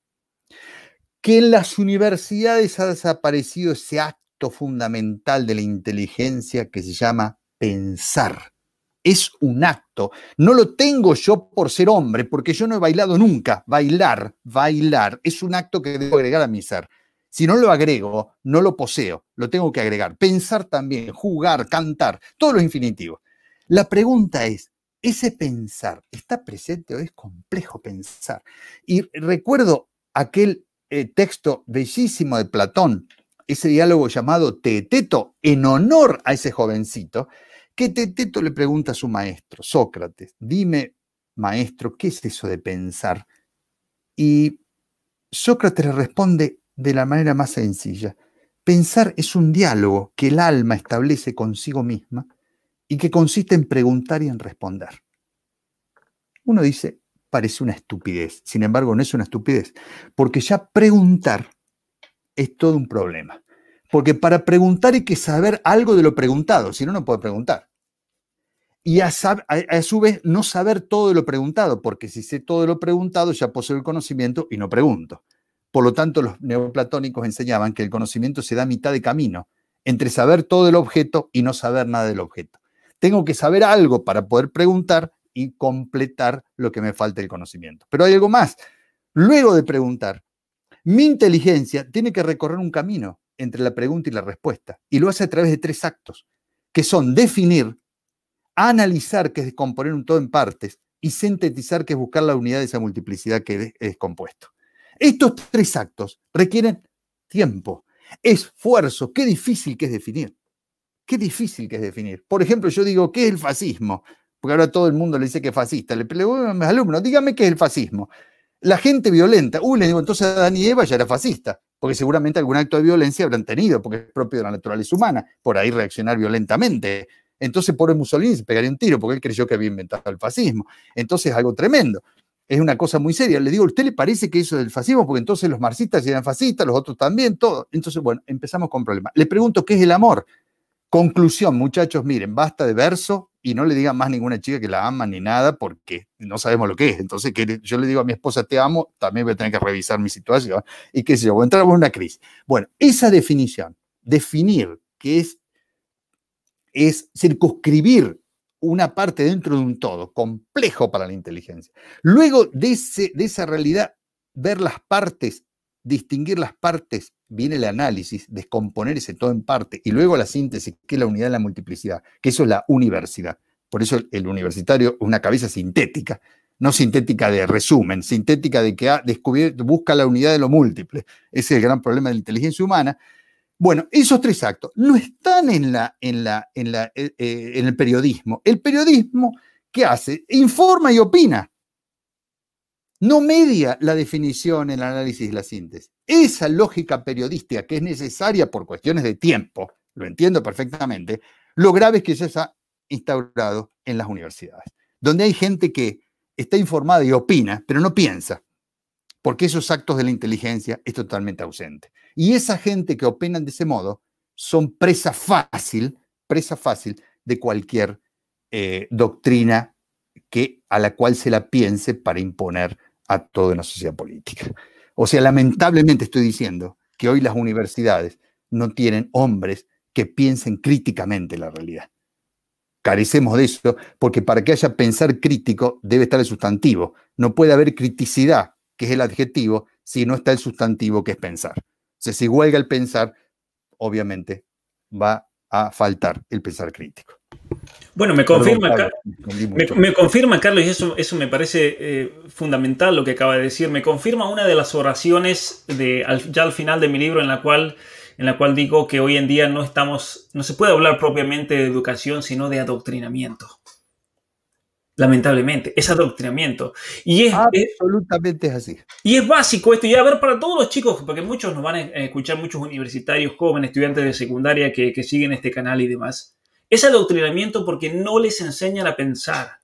Que en las universidades ha desaparecido ese acto fundamental de la inteligencia que se llama pensar. Es un acto no lo tengo yo por ser hombre, porque yo no he bailado nunca. Bailar, bailar, es un acto que debo agregar a mi ser. Si no lo agrego, no lo poseo, lo tengo que agregar. Pensar también, jugar, cantar, todo lo infinitivo. La pregunta es, ¿ese pensar está presente o es complejo pensar? Y recuerdo aquel eh, texto bellísimo de Platón, ese diálogo llamado Teeteto, en honor a ese jovencito, que Teeteto le pregunta a su maestro, Sócrates, dime, maestro, ¿qué es eso de pensar? Y Sócrates le responde, de la manera más sencilla. Pensar es un diálogo que el alma establece consigo misma y que consiste en preguntar y en responder. Uno dice, parece una estupidez. Sin embargo, no es una estupidez, porque ya preguntar es todo un problema. Porque para preguntar hay que saber algo de lo preguntado, si no, no puede preguntar. Y a, su vez no saber todo de lo preguntado, porque si sé todo de lo preguntado ya poseo el conocimiento y no pregunto. Por lo tanto, los neoplatónicos enseñaban que el conocimiento se da mitad de camino entre saber todo el objeto y no saber nada del objeto. Tengo que saber algo para poder preguntar y completar lo que me falta el conocimiento. Pero hay algo más. Luego de preguntar, mi inteligencia tiene que recorrer un camino entre la pregunta y la respuesta. Y lo hace a través de tres actos, que son definir, analizar, que es descomponer un todo en partes, y sintetizar, que es buscar la unidad de esa multiplicidad que es compuesto. Estos tres actos requieren tiempo, esfuerzo. Qué difícil que es definir. Qué difícil que es definir. Por ejemplo, yo digo, ¿qué es el fascismo? Porque ahora todo el mundo le dice que es fascista. Le pregunto a mis alumnos, dígame qué es el fascismo. La gente violenta. Uy, le digo, entonces Adán y Eva ya era fascista, porque seguramente algún acto de violencia habrán tenido, porque es propio de la naturaleza humana, por ahí reaccionar violentamente. Entonces, pobre Mussolini se pegaría un tiro, porque él creyó que había inventado el fascismo. Entonces, es algo tremendo es una cosa muy seria. Le digo, ¿a usted le parece que eso del fascismo? Porque entonces los marxistas eran fascistas, los otros también, todo. Entonces, bueno, empezamos con problemas. Le pregunto, ¿qué es el amor? Conclusión, muchachos, miren, basta de verso y no le digan más ninguna chica que la ama ni nada porque no sabemos lo que es. Entonces, que yo le digo a mi esposa, te amo, también voy a tener que revisar mi situación y qué sé yo, entramos en una crisis. Bueno, esa definición, definir que es, es circunscribir una parte dentro de un todo, complejo para la inteligencia. Luego de, ese, de esa realidad, ver las partes, distinguir las partes, viene el análisis, descomponer ese todo en parte, y luego la síntesis, que es la unidad de la multiplicidad, que eso es la universidad. Por eso el universitario una cabeza sintética, no sintética de resumen, sintética de que ha descubierto, busca la unidad de lo múltiple. Ese es el gran problema de la inteligencia humana, bueno, esos tres actos no están en, la, en, la, en, la, eh, eh, en el periodismo. El periodismo, ¿qué hace? Informa y opina. No media la definición, el análisis y la síntesis. Esa lógica periodística que es necesaria por cuestiones de tiempo, lo entiendo perfectamente, lo grave es que se ha instaurado en las universidades, donde hay gente que está informada y opina, pero no piensa porque esos actos de la inteligencia es totalmente ausente. Y esa gente que opinan de ese modo son presa fácil, presa fácil de cualquier eh, doctrina que, a la cual se la piense para imponer a toda una sociedad política. O sea, lamentablemente estoy diciendo que hoy las universidades no tienen hombres que piensen críticamente la realidad. Carecemos de eso porque para que haya pensar crítico debe estar el sustantivo. No puede haber criticidad que es el adjetivo, si no está el sustantivo, que es pensar. O sea, huelga el pensar, obviamente va a faltar el pensar crítico. Bueno, me confirma, me, confirma Carlos, y eso, eso me parece eh, fundamental lo que acaba de decir, me confirma una de las oraciones de, ya al final de mi libro en la cual en la cual digo que hoy en día no estamos, no se puede hablar propiamente de educación, sino de adoctrinamiento lamentablemente, es adoctrinamiento. Y es, Absolutamente es así. Y es básico esto, y a ver, para todos los chicos, porque muchos nos van a escuchar, muchos universitarios, jóvenes, estudiantes de secundaria que, siguen este canal y demás, es adoctrinamiento porque no les enseñan a pensar.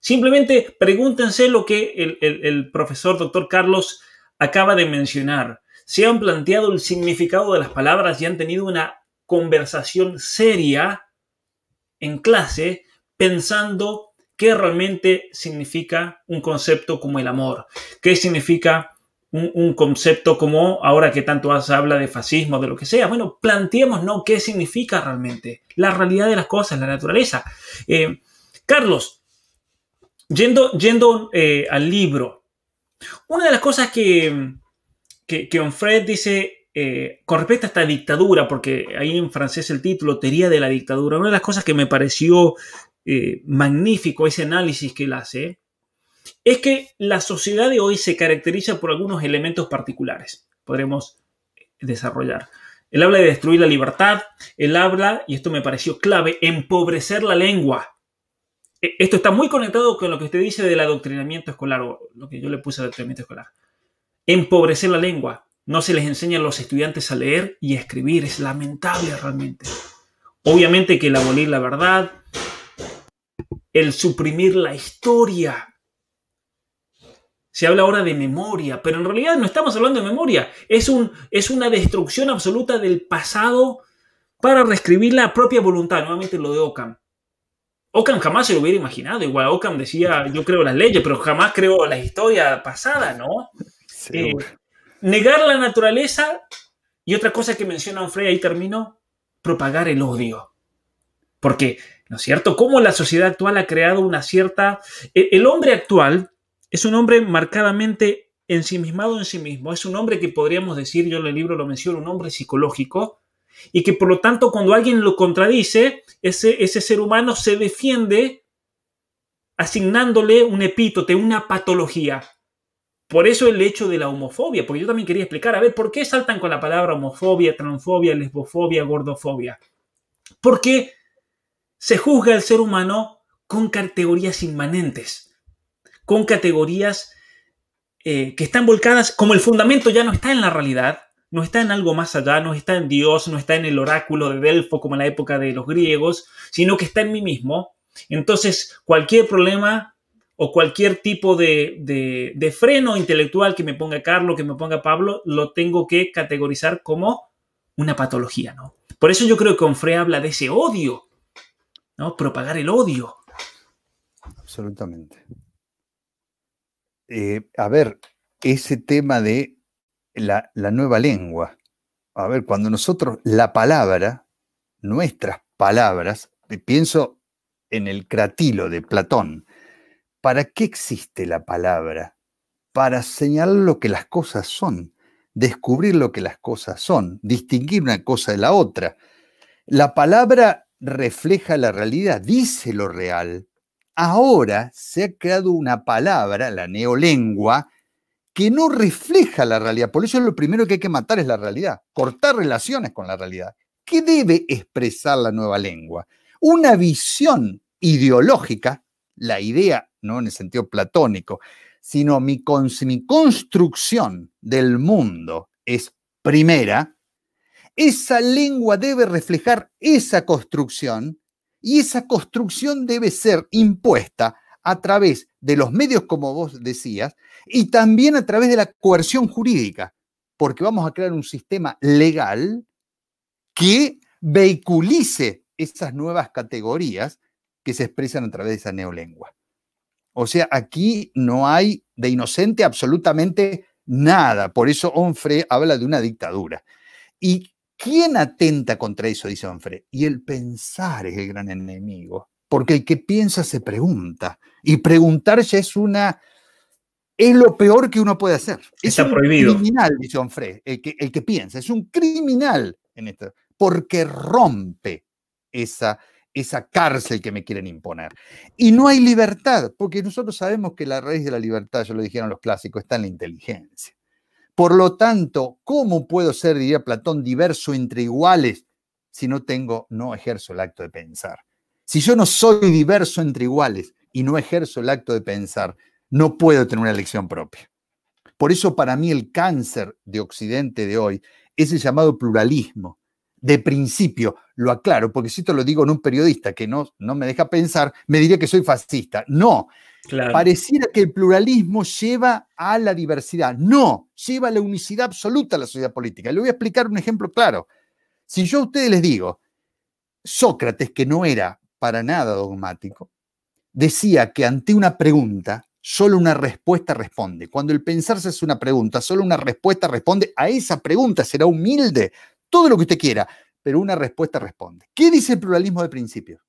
Simplemente pregúntense lo que el, profesor doctor Carlos acaba de mencionar. Se han planteado el significado de las palabras y han tenido una conversación seria en clase pensando qué realmente significa un concepto como el amor, qué significa un, concepto como, ahora que tanto se habla de fascismo, de lo que sea, bueno, planteemos, ¿no? ¿Qué significa realmente? La realidad de las cosas, la naturaleza. Eh, Carlos, yendo, yendo eh, al libro, una de las cosas que, que, que Onfred dice eh, con respecto a esta dictadura, porque ahí en francés el título, Teoría de la dictadura, una de las cosas que me pareció magnífico ese análisis que él hace, es que la sociedad de hoy se caracteriza por algunos elementos particulares. Podremos desarrollar. Él habla de destruir la libertad, él habla, y esto me pareció clave, empobrecer la lengua. E, esto está muy conectado con lo que usted dice del adoctrinamiento escolar, o lo que yo le puse adoctrinamiento escolar. Empobrecer la lengua. No se les enseña a los estudiantes a leer y a escribir. Es lamentable realmente. Obviamente que el abolir la verdad, el suprimir la historia, se habla ahora de memoria, pero en realidad no estamos hablando de memoria. Es, un, es una destrucción absoluta del pasado para reescribir la propia voluntad. Nuevamente lo de Ockham. Ockham jamás se lo hubiera imaginado. Igual Ockham decía, yo creo las leyes, pero jamás creo la historia pasada, ¿no? Eh, negar la naturaleza y otra cosa que menciona Frey, ahí termino, propagar el odio. Porque, ¿no es cierto? Cómo la sociedad actual ha creado una cierta... el hombre actual es un hombre marcadamente ensimismado en sí mismo. Es un hombre que podríamos decir, yo en el libro lo menciono, un hombre psicológico, y que por lo tanto cuando alguien lo contradice, ese, ser humano se defiende asignándole un epítote, una patología. Por eso el hecho de la homofobia, porque yo también quería explicar, a ver, ¿por qué saltan con la palabra homofobia, transfobia, lesbofobia, gordofobia? Porque se juzga al ser humano con categorías inmanentes con categorías eh, que están volcadas, como el fundamento ya no está en la realidad, no está en algo más allá, no está en Dios, no está en el oráculo de Delfo como en la época de los griegos, sino que está en mí mismo. Entonces, cualquier problema o cualquier tipo de, de, freno intelectual que me ponga Carlos, que me ponga Pablo, lo tengo que categorizar como una patología, ¿no? Por eso yo creo que Onfray habla de ese odio, ¿no? Propagar el odio. Absolutamente. Eh, a ver, ese tema de la, nueva lengua. A ver, cuando nosotros, la palabra, nuestras palabras, pienso en el cratilo de Platón, ¿para qué existe la palabra? Para señalar lo que las cosas son, descubrir lo que las cosas son, distinguir una cosa de la otra. La palabra refleja la realidad, dice lo real, ahora se ha creado una palabra, la neolengua, que no refleja la realidad. Por eso lo primero que hay que matar es la realidad, cortar relaciones con la realidad. ¿Qué debe expresar la nueva lengua? Una visión ideológica, la idea, no en el sentido platónico, sino mi, mi construcción del mundo es primera, esa lengua debe reflejar esa construcción y esa construcción debe ser impuesta a través de los medios, como vos decías, y también a través de la coerción jurídica, porque vamos a crear un sistema legal que vehiculice esas nuevas categorías que se expresan a través de esa neolengua. O sea, aquí no hay de inocente absolutamente nada. Por eso Onfre habla de una dictadura. Y ¿Quién atenta contra eso? Dice Onfre. Y el pensar es el gran enemigo, porque el que piensa se pregunta. Y preguntar ya es una... Es lo peor que uno puede hacer. Está es un prohibido. criminal, dice Onfre, el que, el que piensa. Es un criminal en esto, porque rompe esa, esa cárcel que me quieren imponer. Y no hay libertad, porque nosotros sabemos que la raíz de la libertad, ya lo dijeron los clásicos, está en la inteligencia. Por lo tanto, ¿cómo puedo ser, diría Platón, diverso entre iguales si no tengo, no ejerzo el acto de pensar? Si yo no soy diverso entre iguales y no ejerzo el acto de pensar, no puedo tener una elección propia. Por eso para mí el cáncer de Occidente de hoy es el llamado pluralismo. De principio, lo aclaro, porque si esto lo digo en un periodista que no, no me deja pensar, me diría que soy fascista. No, Pareciera que el pluralismo lleva a la diversidad. No, lleva a la unicidad absoluta a la sociedad política. Le voy a explicar un ejemplo claro. Si yo a ustedes les digo, Sócrates, que no era para nada dogmático, decía que ante una pregunta, solo una respuesta responde. Cuando el pensarse es una pregunta, solo una respuesta responde. A esa pregunta será humilde, todo lo que usted quiera, pero una respuesta responde. ¿Qué dice el pluralismo de principio?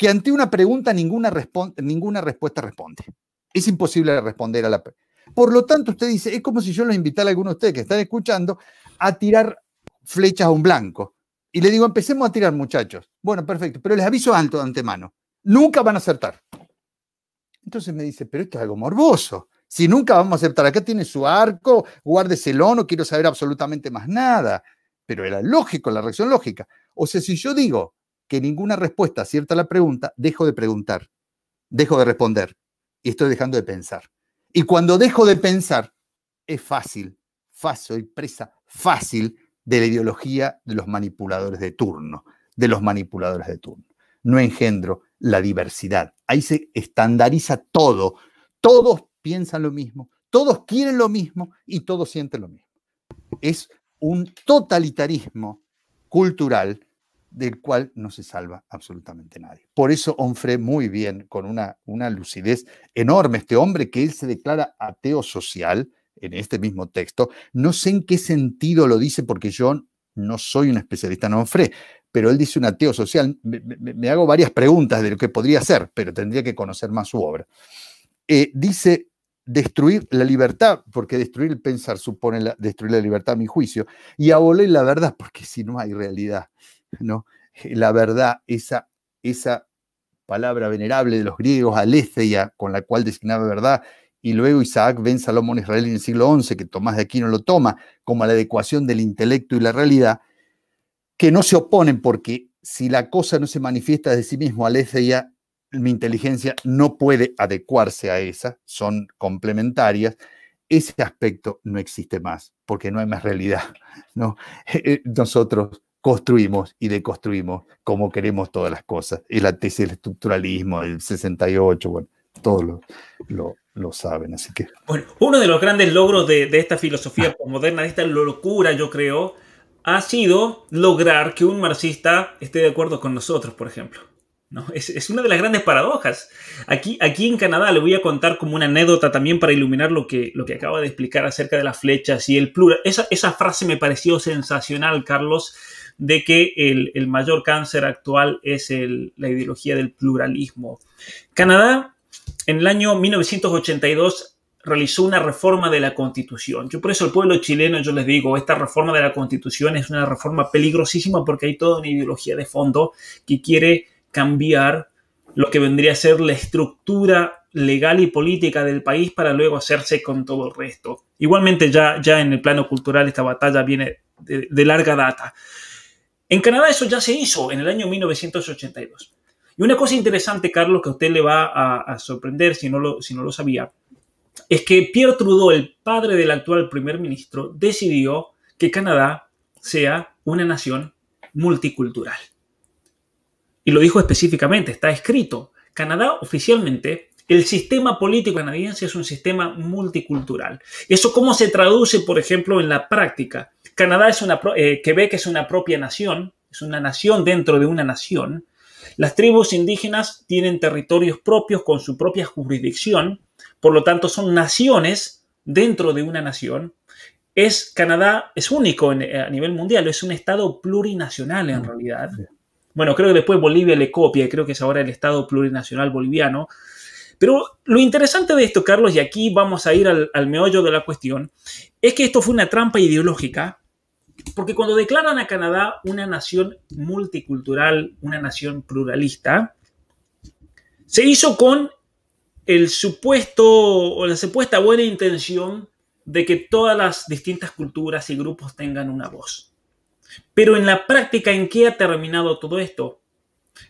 Que ante una pregunta ninguna, ninguna respuesta responde. Es imposible responder a la pregunta. Por lo tanto, usted dice, es como si yo los invitara a algunos de ustedes que están escuchando a tirar flechas a un blanco. Y le digo, empecemos a tirar, muchachos. Bueno, perfecto, pero les aviso alto de antemano. Nunca van a acertar. Entonces me dice, pero esto es algo morboso. Si nunca vamos a aceptar, acá tiene su arco, guárdeselo, no quiero saber absolutamente más nada. Pero era lógico, la reacción lógica. O sea, si yo digo que ninguna respuesta acierta a la pregunta, dejo de preguntar, dejo de responder y estoy dejando de pensar. Y cuando dejo de pensar, es fácil, fácil y presa fácil de la ideología de los manipuladores de turno, de los manipuladores de turno. No engendro la diversidad. Ahí se estandariza todo. Todos piensan lo mismo, todos quieren lo mismo y todos sienten lo mismo. Es un totalitarismo cultural del cual no se salva absolutamente nadie. Por eso Onfre muy bien, con una, una lucidez enorme, este hombre que él se declara ateo social en este mismo texto, no sé en qué sentido lo dice porque yo no soy un especialista en Onfre, pero él dice un ateo social. Me, hago varias preguntas de lo que podría ser, pero tendría que conocer más su obra. Eh, dice destruir la libertad, porque destruir el pensar supone destruir la libertad a mi juicio, y abolir la verdad, porque si no hay realidad, ¿no? La verdad, esa, esa palabra venerable de los griegos, aletheia, con la cual designaba verdad, y luego Isaac ven Salomón Israel en el siglo XI, que Tomás de Aquino lo toma como la adecuación del intelecto y la realidad, que no se oponen porque si la cosa no se manifiesta de sí mismo, aletheia, mi inteligencia no puede adecuarse a esa, son complementarias, ese aspecto no existe más, porque no hay más realidad. ¿no? Eh, nosotros construimos y deconstruimos como queremos todas las cosas. Es la tesis del estructuralismo, del 68, bueno, todos lo, lo, saben, así que... Bueno, uno de los grandes logros de, de esta filosofía moderna, de esta locura, yo creo, ha sido lograr que un marxista esté de acuerdo con nosotros, por ejemplo. ¿no? Es, una de las grandes paradojas. Aquí, aquí en Canadá le voy a contar como una anécdota también para iluminar lo que, lo que acaba de explicar acerca de las flechas y el plural. Esa, esa frase me pareció sensacional, Carlos, de que el, mayor cáncer actual es la ideología del pluralismo. Canadá, en el año 1982, realizó una reforma de la constitución. Yo por eso al pueblo chileno yo les digo, esta reforma de la constitución es una reforma peligrosísima porque hay toda una ideología de fondo que quiere cambiar lo que vendría a ser la estructura legal y política del país para luego hacerse con todo el resto. Igualmente ya, ya en el plano cultural esta batalla viene de larga data. En Canadá eso ya se hizo en el año 1982. Y una cosa interesante, Carlos, que a usted le va a, sorprender si no, lo, si no lo sabía, es que Pierre Trudeau, el padre del actual primer ministro, decidió que Canadá sea una nación multicultural. Y lo dijo específicamente, está escrito. Canadá oficialmente, el sistema político canadiense es un sistema multicultural. ¿Eso cómo se traduce, por ejemplo, en la práctica? Canadá es una, eh, Quebec es una propia nación, es una nación dentro de una nación. Las tribus indígenas tienen territorios propios con su propia jurisdicción, por lo tanto son naciones dentro de una nación. Es Canadá es único a nivel mundial, es un estado plurinacional en mm, realidad. Bueno, creo que después Bolivia le copia, creo que es ahora el estado plurinacional boliviano. Pero lo interesante de esto, Carlos, y aquí vamos a ir al, al meollo de la cuestión, es que esto fue una trampa ideológica porque cuando declaran a Canadá una nación multicultural, una nación pluralista, se hizo con el supuesto o la supuesta buena intención de que todas las distintas culturas y grupos tengan una voz. Pero en la práctica, ¿en qué ha terminado todo esto?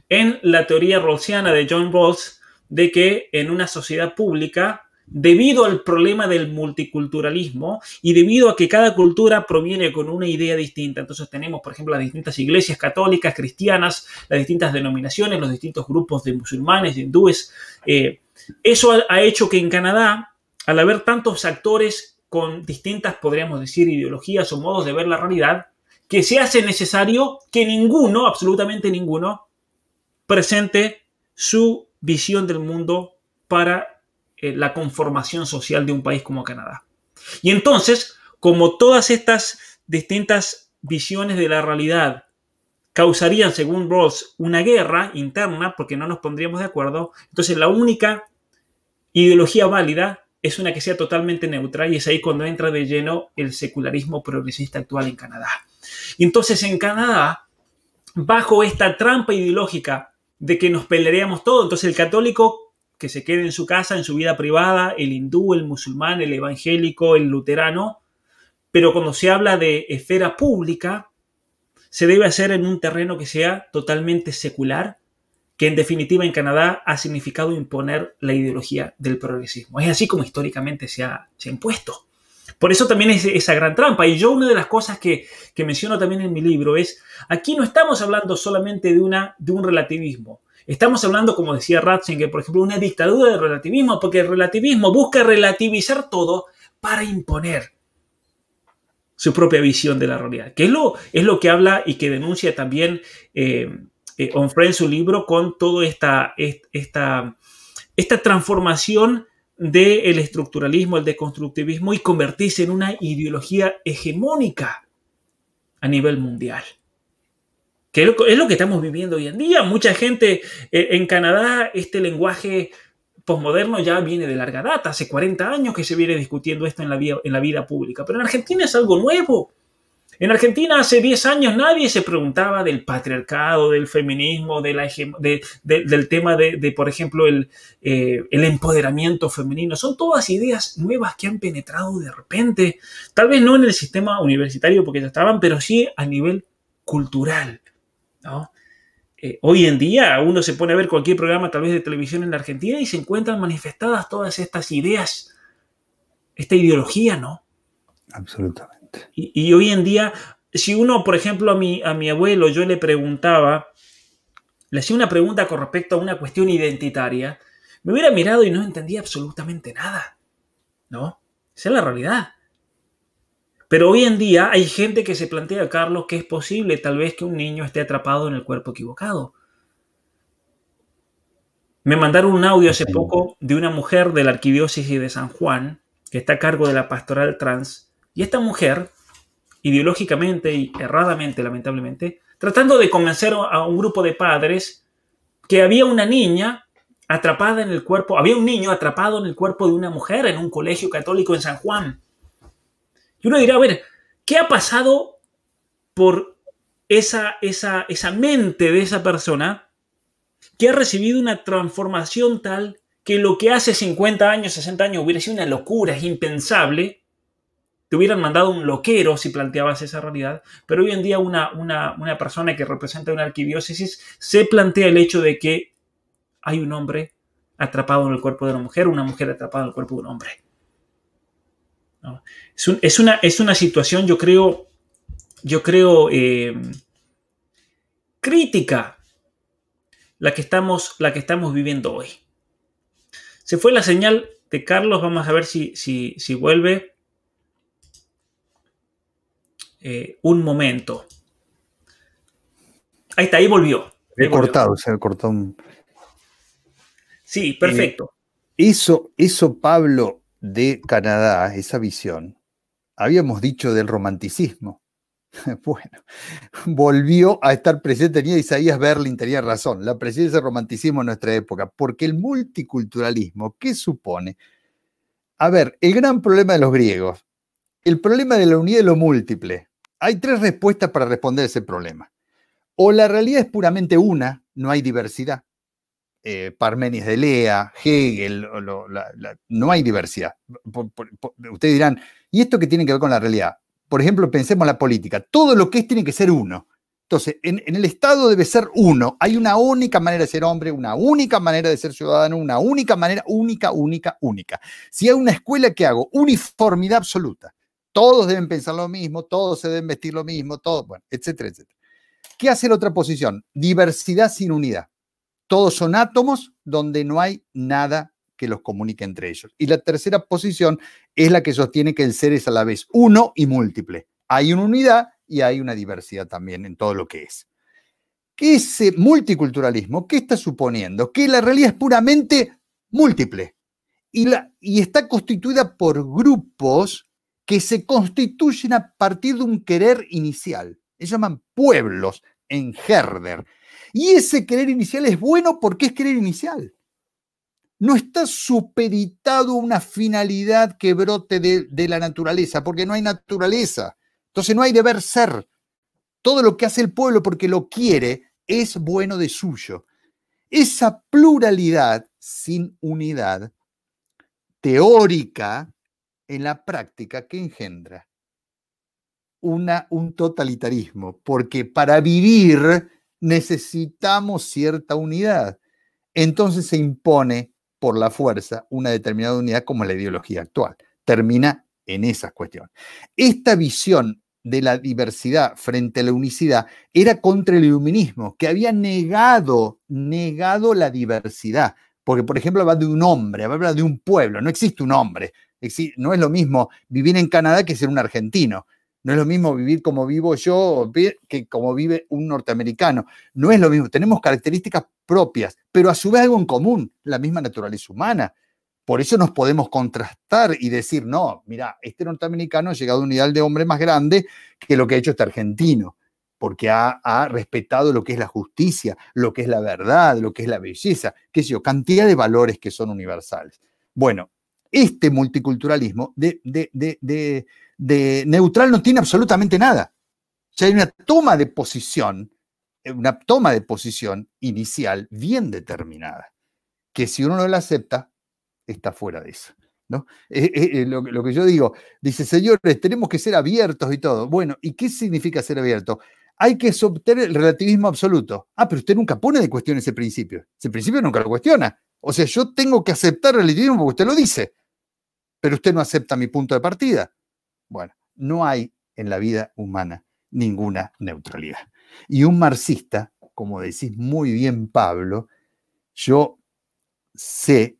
En la teoría rawlsiana de John Rawls de que en una sociedad pública debido al problema del multiculturalismo y debido a que cada cultura proviene con una idea distinta. Entonces tenemos, por ejemplo, las distintas iglesias católicas, cristianas, las distintas denominaciones, los distintos grupos de musulmanes, de hindúes. Eh, eso ha, hecho que en Canadá, al haber tantos actores con distintas, podríamos decir, ideologías o modos de ver la realidad, que se hace necesario que ninguno, absolutamente ninguno, presente su visión del mundo para eh, la conformación social de un país como Canadá. Y entonces, como todas estas distintas visiones de la realidad causarían, según Rawls, una guerra interna porque no nos pondríamos de acuerdo. Entonces la única ideología válida es una que sea totalmente neutra y es ahí cuando entra de lleno el secularismo progresista actual en Canadá. Y entonces en Canadá, bajo esta trampa ideológica de que nos pelearíamos todo, entonces el católico que se quede en su casa, en su vida privada, el hindú, el musulmán, el evangélico, el luterano, pero cuando se habla de esfera pública, se debe hacer en un terreno que sea totalmente secular, que en definitiva en Canadá ha significado imponer la ideología del progresismo. Es así como históricamente se ha, impuesto. Por eso también es esa gran trampa. Y yo una de las cosas que, menciono también en mi libro es, aquí no estamos hablando solamente de, una, de un relativismo. Estamos hablando, como decía Ratzinger, por ejemplo, una dictadura de relativismo, porque el relativismo busca relativizar todo para imponer su propia visión de la realidad, que es lo, es lo que habla y que denuncia también eh, eh en su libro con toda esta, esta, esta transformación del estructuralismo, el deconstructivismo y convertirse en una ideología hegemónica a nivel mundial. Que es lo que estamos viviendo hoy en día. Mucha gente eh, en Canadá, este lenguaje posmoderno ya viene de larga data, hace 40 años que se viene discutiendo esto en la, vida, en la vida pública, pero en Argentina es algo nuevo. En Argentina hace 10 años nadie se preguntaba del patriarcado, del feminismo, de la, del tema de, por ejemplo, el, eh, el, empoderamiento femenino. Son todas ideas nuevas que han penetrado de repente, tal vez no en el sistema universitario porque ya estaban, pero sí a nivel cultural. ¿No? Eh, hoy en día uno se pone a ver cualquier programa tal vez de televisión en la Argentina y se encuentran manifestadas todas estas ideas, esta ideología, ¿no? Absolutamente. Y, hoy en día, si uno, por ejemplo, a mi, a mi abuelo yo le preguntaba, le hacía una pregunta con respecto a una cuestión identitaria, me hubiera mirado y no entendía absolutamente nada, ¿no? Esa es la realidad. Pero hoy en día hay gente que se plantea, Carlos, que es posible tal vez que un niño esté atrapado en el cuerpo equivocado. Me mandaron un audio hace poco de una mujer de la arquidiócesis de San Juan, que está a cargo de la pastoral trans, y esta mujer, ideológicamente y erradamente, lamentablemente, tratando de convencer a un grupo de padres que había una niña atrapada en el cuerpo, había un niño atrapado en el cuerpo de una mujer en un colegio católico en San Juan. Y uno dirá, a ver, ¿qué ha pasado por esa, esa, esa mente de esa persona que ha recibido una transformación tal que lo que hace 50 años, 60 años hubiera sido una locura, es impensable, te hubieran mandado un loquero si planteabas esa realidad, pero hoy en día una, una, una persona que representa una arquidiócesis se plantea el hecho de que hay un hombre atrapado en el cuerpo de una mujer, una mujer atrapada en el cuerpo de un hombre. Es, una, es, una, situación, yo creo, yo creo eh, crítica la que, estamos, la que estamos viviendo hoy. Se fue la señal de Carlos, vamos a ver si, si, vuelve. Eh, un momento. Ahí está, ahí volvió. He cortado, se ha cortado un... Sí, perfecto. Eh, eso, eso, Pablo, de Canadá, esa visión, habíamos dicho del romanticismo. Bueno, volvió a estar presente, tenía Isaías Berlin, tenía razón, la presencia del romanticismo en nuestra época, porque el multiculturalismo, ¿qué supone? A ver, el gran problema de los griegos, el problema de la unidad de lo múltiple. Hay tres respuestas para responder ese problema. O la realidad es puramente una, no hay diversidad. Eh, Parmenides de Lea, Hegel, no hay diversidad. ustedes dirán, ¿y esto qué tiene que ver con la realidad? Por ejemplo, pensemos en la política. Todo lo que es tiene que ser uno. Entonces, en, el Estado debe ser uno. Hay una única manera de ser hombre, una única manera de ser ciudadano, una única manera, única, única, única. Si hay una escuela que hago, uniformidad absoluta. Todos deben pensar lo mismo, todos se deben vestir lo mismo, todo, bueno, etcétera, etcétera. ¿Qué hace la otra posición? Diversidad sin unidad. Todos son átomos donde no hay nada que los comunique entre ellos. Y la tercera posición es la que sostiene que el ser es a la vez uno y múltiple. Hay una unidad y hay una diversidad también en todo lo que es. Ese multiculturalismo, ¿qué está suponiendo? Que la realidad es puramente múltiple y, la, y está constituida por grupos que se constituyen a partir de un querer inicial. Se llaman pueblos en Herder. Y ese querer inicial es bueno porque es querer inicial. No está superitado a una finalidad que brote de, de la naturaleza, porque no hay naturaleza. Entonces no hay deber ser. Todo lo que hace el pueblo porque lo quiere es bueno de suyo. Esa pluralidad sin unidad teórica en la práctica que engendra una, un totalitarismo, porque para vivir necesitamos cierta unidad. Entonces se impone por la fuerza una determinada unidad como la ideología actual. Termina en esa cuestión. Esta visión de la diversidad frente a la unicidad era contra el iluminismo, que había negado, negado la diversidad. Porque, por ejemplo, habla de un hombre, habla de un pueblo, no existe un hombre. No es lo mismo vivir en Canadá que ser un argentino. No es lo mismo vivir como vivo yo que como vive un norteamericano. No es lo mismo. Tenemos características propias, pero a su vez algo en común, la misma naturaleza humana. Por eso nos podemos contrastar y decir, no, mira, este norteamericano ha llegado a un ideal de hombre más grande que lo que ha hecho este argentino, porque ha, respetado lo que es la justicia, lo que es la verdad, lo que es la belleza, qué sé yo, cantidad de valores que son universales. Bueno, este multiculturalismo de, de, neutral no tiene absolutamente nada. Ya hay una toma de posición, una toma de posición inicial bien determinada, que si uno no la acepta, está fuera de eso. ¿no? Eh, eh, eh, lo, lo, que yo digo, dice, señores, tenemos que ser abiertos y todo. Bueno, ¿y qué significa ser abierto? Hay que obtener el relativismo absoluto. Ah, pero usted nunca pone de cuestión ese principio. Ese principio nunca lo cuestiona. O sea, yo tengo que aceptar el relativismo porque usted lo dice, pero usted no acepta mi punto de partida. Bueno, no hay en la vida humana ninguna neutralidad. Y un marxista, como decís muy bien Pablo, yo sé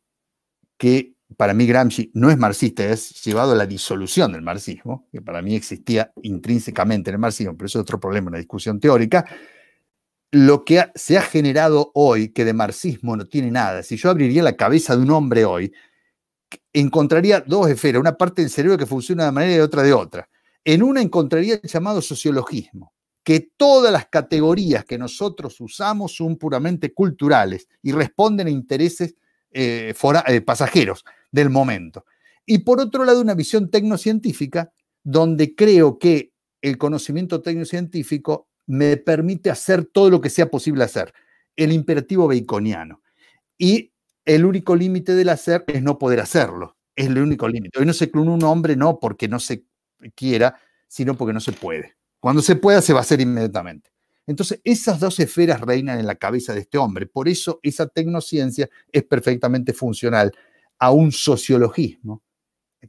que para mí Gramsci no es marxista, es llevado a la disolución del marxismo, que para mí existía intrínsecamente en el marxismo, pero eso es otro problema, una discusión teórica. Lo que se ha generado hoy, que de marxismo no tiene nada, si yo abriría la cabeza de un hombre hoy, encontraría dos esferas, una parte del cerebro que funciona de una manera y otra de otra. En una encontraría el llamado sociologismo, que todas las categorías que nosotros usamos son puramente culturales y responden a intereses eh, eh, pasajeros del momento. Y por otro lado, una visión tecnocientífica, donde creo que el conocimiento tecnocientífico me permite hacer todo lo que sea posible hacer, el imperativo baconiano. Y el único límite del hacer es no poder hacerlo, es el único límite. Hoy no se clona un hombre no porque no se quiera, sino porque no se puede. Cuando se pueda, se va a hacer inmediatamente. Entonces, esas dos esferas reinan en la cabeza de este hombre. Por eso esa tecnociencia es perfectamente funcional a un sociologismo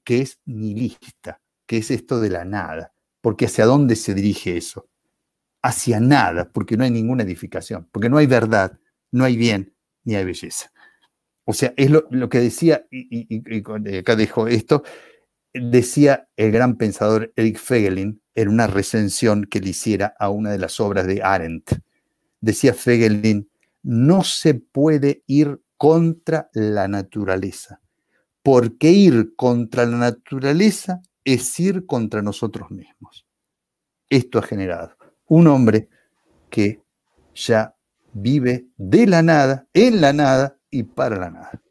que es nihilista, que es esto de la nada. Porque hacia dónde se dirige eso? Hacia nada, porque no hay ninguna edificación, porque no hay verdad, no hay bien, ni hay belleza. O sea, es lo, que decía, y, y, acá dejo esto, decía el gran pensador Eric Fegelin en una recensión que le hiciera a una de las obras de Arendt. Decía Fegelin, no se puede ir contra la naturaleza, porque ir contra la naturaleza es ir contra nosotros mismos. Esto ha generado un hombre que ya vive de la nada, en la nada y para la nada.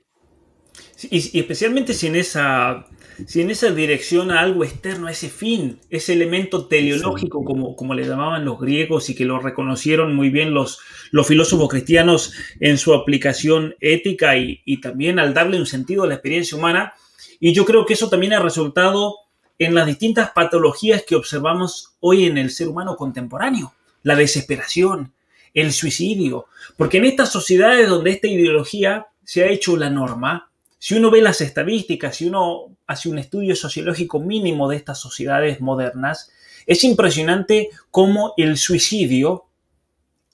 y, especialmente si en esa si en esa dirección a algo externo, a ese fin, ese elemento teleológico, como, como le llamaban los griegos y que lo reconocieron muy bien los, los filósofos cristianos en su aplicación ética y, y también al darle un sentido a la experiencia humana. Y yo creo que eso también ha resultado en las distintas patologías que observamos hoy en el ser humano contemporáneo. La desesperación, el suicidio. Porque en estas sociedades donde esta ideología se ha hecho la norma, si uno ve las estadísticas, si uno hace un estudio sociológico mínimo de estas sociedades modernas, es impresionante cómo el suicidio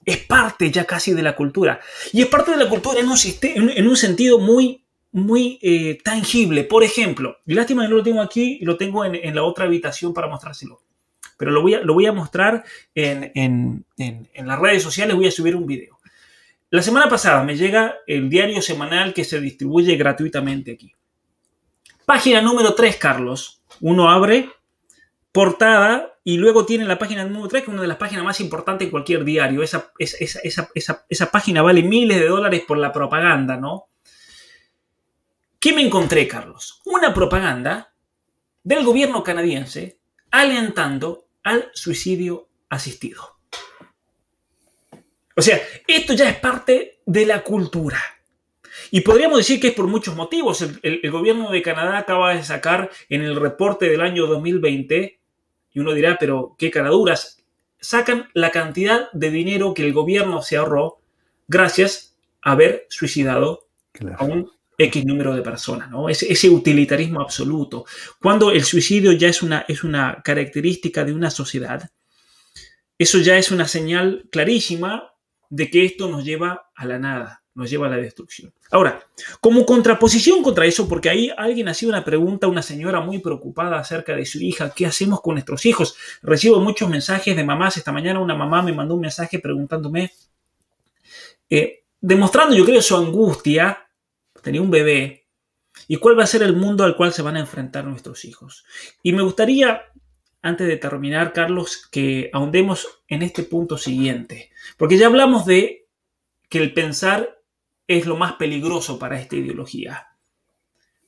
es parte ya casi de la cultura. Y es parte de la cultura en un, en un sentido muy, muy eh, tangible. Por ejemplo, lástima que no lo tengo aquí y lo tengo en, la otra habitación para mostrárselo. Pero lo voy a, lo voy a mostrar en, en las redes sociales, voy a subir un video. La semana pasada me llega el diario semanal que se distribuye gratuitamente aquí. Página número 3, Carlos. Uno abre, portada y luego tiene la página número 3, que es una de las páginas más importantes de cualquier diario. Esa, esa, página vale miles de dólares por la propaganda, ¿no? ¿Qué me encontré, Carlos? Una propaganda del gobierno canadiense alentando al suicidio asistido. O sea, esto ya es parte de la cultura. Y podríamos decir que es por muchos motivos. El, gobierno de Canadá acaba de sacar en el reporte del año 2020, y uno dirá, pero qué caraduras, sacan la cantidad de dinero que el gobierno se ahorró gracias a haber suicidado a un X número de personas, ¿no? Ese, utilitarismo absoluto. Cuando el suicidio ya es una, es una característica de una sociedad, eso ya es una señal clarísima de que esto nos lleva a la nada, nos lleva a la destrucción. Ahora, como contraposición contra eso, porque ahí alguien hacía una pregunta, una señora muy preocupada acerca de su hija, ¿qué hacemos con nuestros hijos? Recibo muchos mensajes de mamás. Esta mañana una mamá me mandó un mensaje preguntándome, eh, demostrando yo creo su angustia, tenía un bebé, y cuál va a ser el mundo al cual se van a enfrentar nuestros hijos. Y me gustaría antes de terminar, Carlos, que ahondemos en este punto siguiente. Porque ya hablamos de que el pensar es lo más peligroso para esta ideología.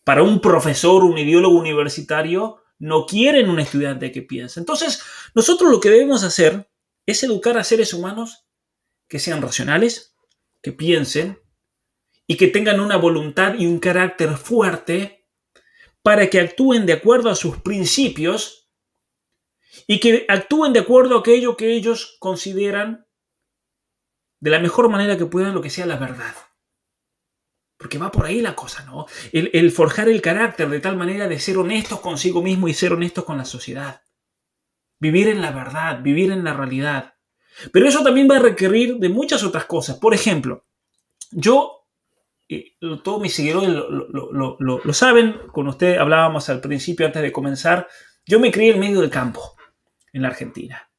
Para un profesor, un ideólogo universitario, no quieren un estudiante que piense. Entonces, nosotros lo que debemos hacer es educar a seres humanos que sean racionales, que piensen y que tengan una voluntad y un carácter fuerte para que actúen de acuerdo a sus principios y que actúen de acuerdo a aquello que ellos consideran de la mejor manera que puedan lo que sea la verdad. Porque va por ahí la cosa, ¿no? El, forjar el carácter de tal manera de ser honestos consigo mismo y ser honestos con la sociedad. Vivir en la verdad, vivir en la realidad. Pero eso también va a requerir de muchas otras cosas. Por ejemplo, yo, todos mis seguidores lo, lo, saben, con usted hablábamos al principio antes de comenzar, yo me crié en medio del campo en la Argentina.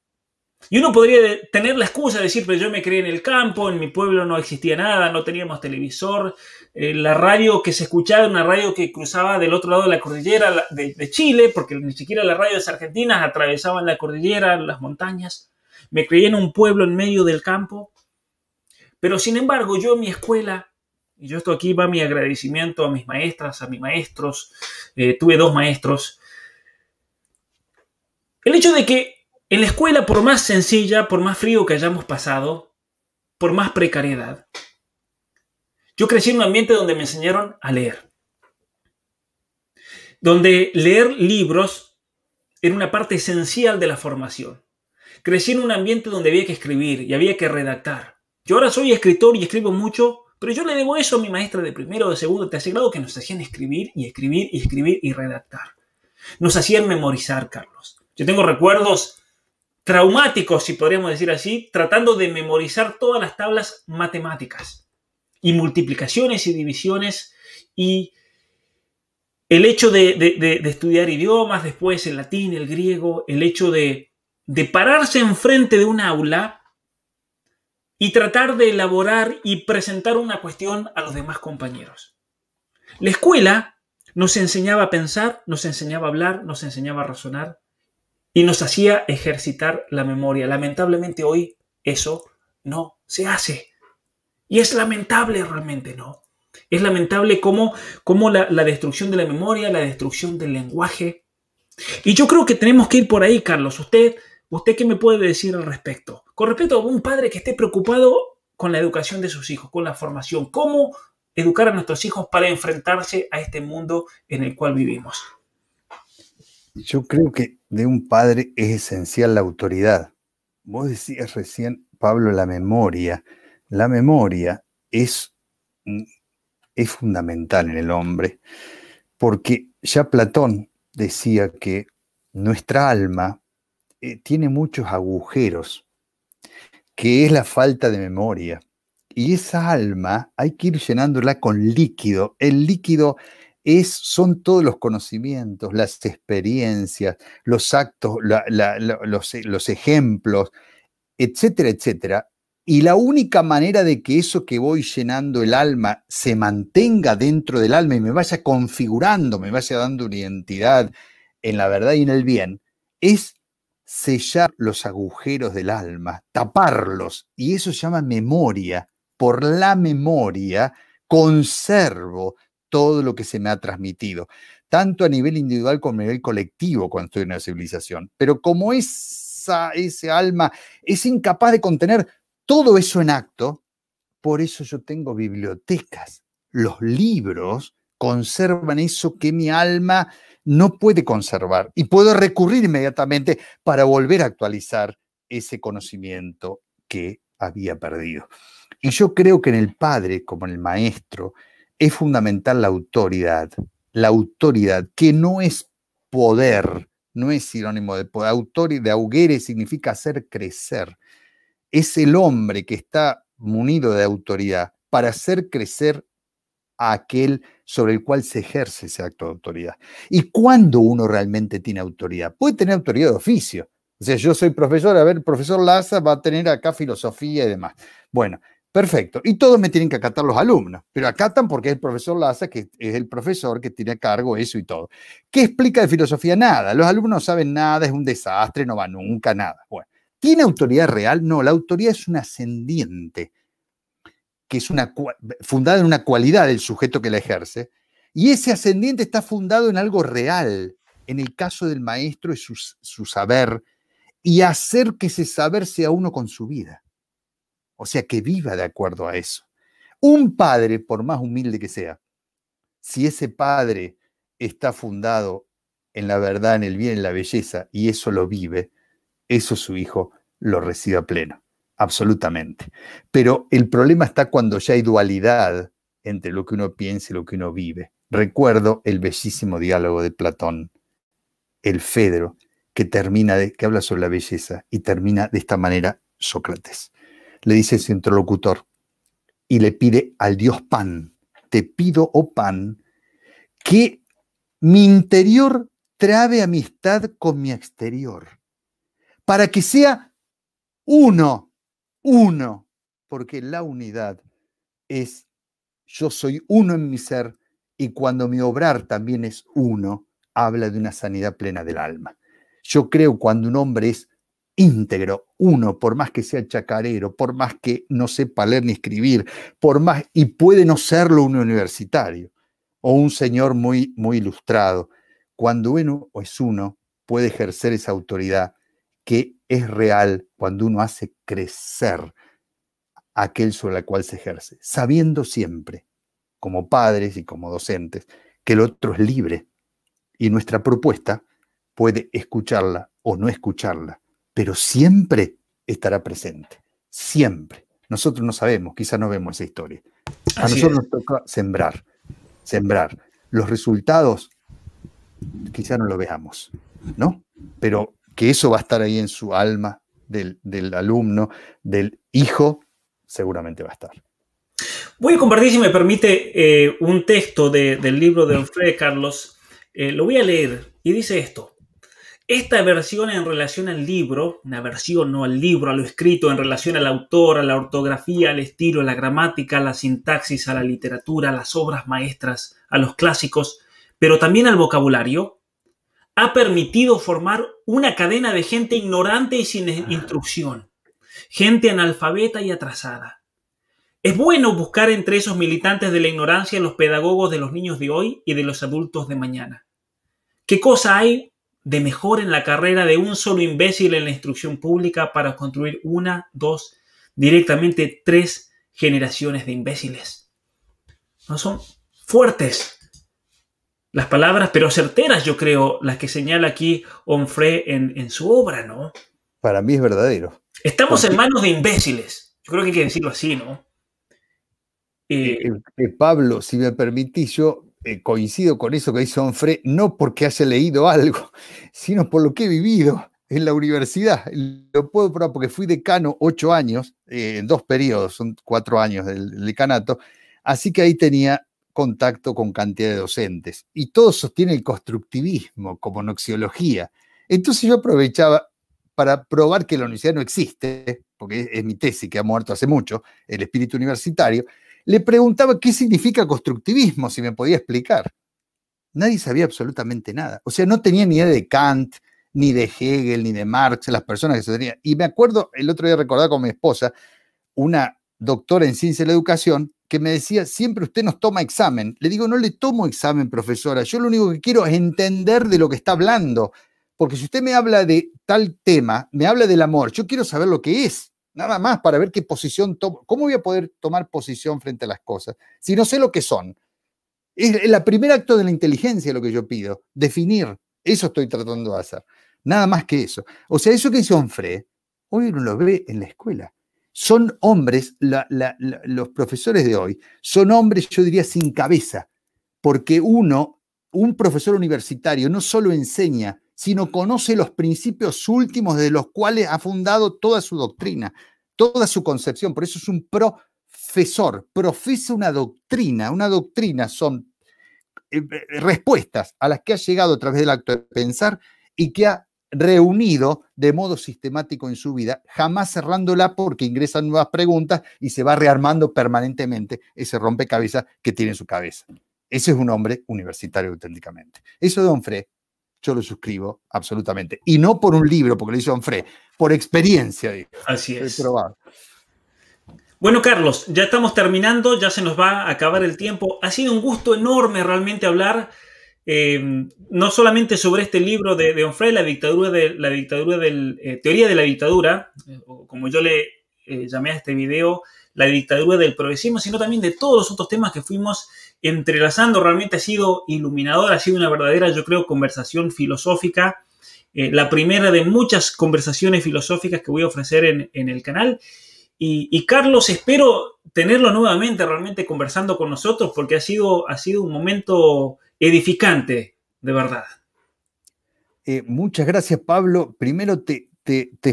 Y uno podría tener la excusa de decir, pero yo me crié en el campo, en mi pueblo no existía nada, no teníamos televisor, eh, la radio que se escuchaba era una radio que cruzaba del otro lado de la cordillera de, Chile, porque ni siquiera las radios argentinas atravesaban la cordillera, las montañas. Me crié en un pueblo en medio del campo. Pero sin embargo, yo en mi escuela, y yo esto aquí va mi agradecimiento a mis maestras, a mis maestros, eh, tuve dos maestros, el hecho de que en la escuela, por más sencilla, por más frío que hayamos pasado, por más precariedad, yo crecí en un ambiente donde me enseñaron a leer. Donde leer libros era una parte esencial de la formación. Crecí en un ambiente donde había que escribir y había que redactar. Yo ahora soy escritor y escribo mucho, pero yo le debo eso a mi maestra de primero, de segundo, de tercer grado, que nos hacían escribir y escribir y escribir y redactar. Nos hacían memorizar, Carlos. Yo tengo recuerdos traumáticos, si podríamos decir así, tratando de memorizar todas las tablas matemáticas y multiplicaciones y divisiones y el hecho de, estudiar idiomas, después el latín, el griego, el hecho de, de pararse enfrente de un aula y tratar de elaborar y presentar una cuestión a los demás compañeros. La escuela nos enseñaba a pensar, nos enseñaba a hablar, nos enseñaba a razonar, y nos hacía ejercitar la memoria. Lamentablemente hoy eso no se hace. Y es lamentable realmente, ¿no? Es lamentable cómo, cómo la, destrucción de la memoria, la destrucción del lenguaje. Y yo creo que tenemos que ir por ahí, Carlos. Usted, ¿Usted qué me puede decir al respecto? Con respecto a un padre que esté preocupado con la educación de sus hijos, con la formación. ¿Cómo educar a nuestros hijos para enfrentarse a este mundo en el cual vivimos? Yo creo que de un padre es esencial la autoridad. Vos decías recién, Pablo, la memoria. La memoria es, es fundamental en el hombre, porque ya Platón decía que nuestra alma eh, tiene muchos agujeros, que es la falta de memoria. Y esa alma hay que ir llenándola con líquido. El líquido son todos los conocimientos, las experiencias, los actos, los, los ejemplos, etcétera, etcétera. Y la única manera de que eso que voy llenando el alma se mantenga dentro del alma y me vaya configurando, me vaya dando una identidad en la verdad y en el bien, es sellar los agujeros del alma, taparlos, y eso se llama memoria. Por la memoria conservo todo lo que se me ha transmitido, tanto a nivel individual como a nivel colectivo cuando estoy en una civilización. Pero como esa, ese alma es incapaz de contener todo eso en acto, por eso yo tengo bibliotecas. Los libros conservan eso que mi alma no puede conservar y puedo recurrir inmediatamente para volver a actualizar ese conocimiento que había perdido. Y yo creo que en el padre, como en el maestro, es fundamental la autoridad. La autoridad, que no es poder, no es sinónimo de poder. Autoridad de auguere significa hacer crecer. Es el hombre que está munido de autoridad para hacer crecer a aquel sobre el cual se ejerce ese acto de autoridad. ¿Y cuándo uno realmente tiene autoridad? Puede tener autoridad de oficio. O sea, yo soy profesor, a ver, el profesor Laza va a tener acá filosofía y demás. Bueno, perfecto. Y todos me tienen que acatar los alumnos, pero acatan porque es el profesor Laza, que es el profesor que tiene a cargo eso y todo. ¿Qué explica de filosofía? Nada. Los alumnos no saben nada, es un desastre, no va nunca, nada. Bueno, ¿tiene autoridad real? No, la autoridad es un ascendiente que es una, fundada en una cualidad del sujeto que la ejerce, y ese ascendiente está fundado en algo real, en el caso del maestro es su, saber, y hacer que ese saber sea uno con su vida. O sea, que viva de acuerdo a eso. Un padre, por más humilde que sea, si ese padre está fundado en la verdad, en el bien, en la belleza, y eso lo vive, eso su hijo lo recibe a pleno absolutamente. Pero el problema está cuando ya hay dualidad entre lo que uno piensa y lo que uno vive. Recuerdo el bellísimo diálogo de Platón, el Fedro, que termina de, que habla sobre la belleza y termina de esta manera Sócrates. Le dice su interlocutor y le pide al dios Pan, te pido, oh Pan, que mi interior trabe amistad con mi exterior, para que sea uno uno, porque la unidad es yo soy uno en mi ser y cuando mi obrar también es uno, habla de una sanidad plena del alma. Yo creo cuando un hombre es íntegro, uno, por más que sea chacarero, por más que no sepa leer ni escribir, por más, y puede no serlo un universitario o un señor muy, muy ilustrado, cuando uno es uno, puede ejercer esa autoridad que es real cuando uno hace crecer aquel sobre el cual se ejerce, sabiendo siempre, como padres y como docentes, que el otro es libre y nuestra propuesta puede escucharla o no escucharla, pero siempre estará presente, siempre. Nosotros no sabemos, quizás no vemos esa historia. A nosotros nos toca sembrar, sembrar. Los resultados quizás no lo veamos, ¿no? Pero que eso va a estar ahí en su alma del, alumno, del hijo, seguramente va a estar. Voy a compartir, si me permite, eh, un texto del libro de Alfred Carlos. Eh, lo voy a leer y dice esto. Esta versión en relación al libro, una versión no al libro, a lo escrito en relación al autor, a la ortografía, al estilo, a la gramática, a la sintaxis, a la literatura, a las obras maestras, a los clásicos, pero también al vocabulario, ha permitido formar una cadena de gente ignorante y sin instrucción, gente analfabeta y atrasada. Es bueno buscar entre esos militantes de la ignorancia los pedagogos de los niños de hoy y de los adultos de mañana. ¿Qué cosa hay de mejor en la carrera de un solo imbécil en la instrucción pública para construir una, dos, directamente tres generaciones de imbéciles? No son fuertes, las palabras, pero certeras, yo creo, las que señala aquí Onfray en, su obra, ¿no? Para mí es verdadero. Estamos en manos de imbéciles. Yo creo que hay que decirlo así, ¿no? Eh, eh, eh, Pablo, si me permitís, yo coincido con eso que dice Onfray, no porque haya leído algo, sino por lo que he vivido en la universidad. Lo puedo probar porque fui decano ocho años, en dos periodos, son cuatro años del decanato, así que ahí tenía contacto con cantidad de docentes. Y todo sostiene el constructivismo como noxiología. Entonces yo aprovechaba para probar que la universidad no existe, porque es, mi tesis que ha muerto hace mucho, el espíritu universitario, le preguntaba qué significa constructivismo, si me podía explicar. Nadie sabía absolutamente nada. O sea, no tenía ni idea de Kant, ni de Hegel, ni de Marx, las personas que se tenían. Y me acuerdo, el otro día recordaba con mi esposa, una doctora en ciencia de la educación, que me decía, siempre usted nos toma examen. Le digo, no le tomo examen, profesora, yo lo único que quiero es entender de lo que está hablando. Porque si usted me habla de tal tema, me habla del amor, yo quiero saber lo que es, nada más para ver qué posición tomo. ¿Cómo voy a poder tomar posición frente a las cosas si no sé lo que son? Es el primer acto de la inteligencia lo que yo pido, definir. Eso estoy tratando de hacer. Nada más que eso. O sea, eso que hizo Onfre, hoy uno lo ve en la escuela. Son hombres, los profesores de hoy, son hombres, yo diría, sin cabeza, porque uno, un profesor universitario, no solo enseña, sino conoce los principios últimos de los cuales ha fundado toda su doctrina, toda su concepción. Por eso es un profesor, profesa una doctrina. Una doctrina son eh, eh, respuestas a las que ha llegado a través del acto de pensar y que ha reunido de modo sistemático en su vida, jamás cerrándola porque ingresan nuevas preguntas y se va rearmando permanentemente ese rompecabezas que tiene en su cabeza. Ese es un hombre universitario auténticamente. Eso de Onfré, yo lo suscribo absolutamente. Y no por un libro, porque lo hizo Onfré, por experiencia. Así es. Bueno, Carlos, ya estamos terminando, ya se nos va a acabar el tiempo. Ha sido un gusto enorme realmente hablar Em, no solamente sobre este libro de, de Onfray, la dictadura de la dictadura del, eh, teoría de la dictadura, eh, como yo le eh, llamé a este video, la dictadura del progresismo, sino también de todos los otros temas que fuimos entrelazando. Realmente ha sido iluminador, ha sido una verdadera, yo creo, conversación filosófica. la primera de muchas conversaciones filosóficas que voy a ofrecer en, en el canal. Y, y, Carlos, espero tenerlo nuevamente realmente conversando con nosotros porque ha sido, ha sido un momento edificante, de verdad. Eh, muchas gracias, Pablo. Primero te,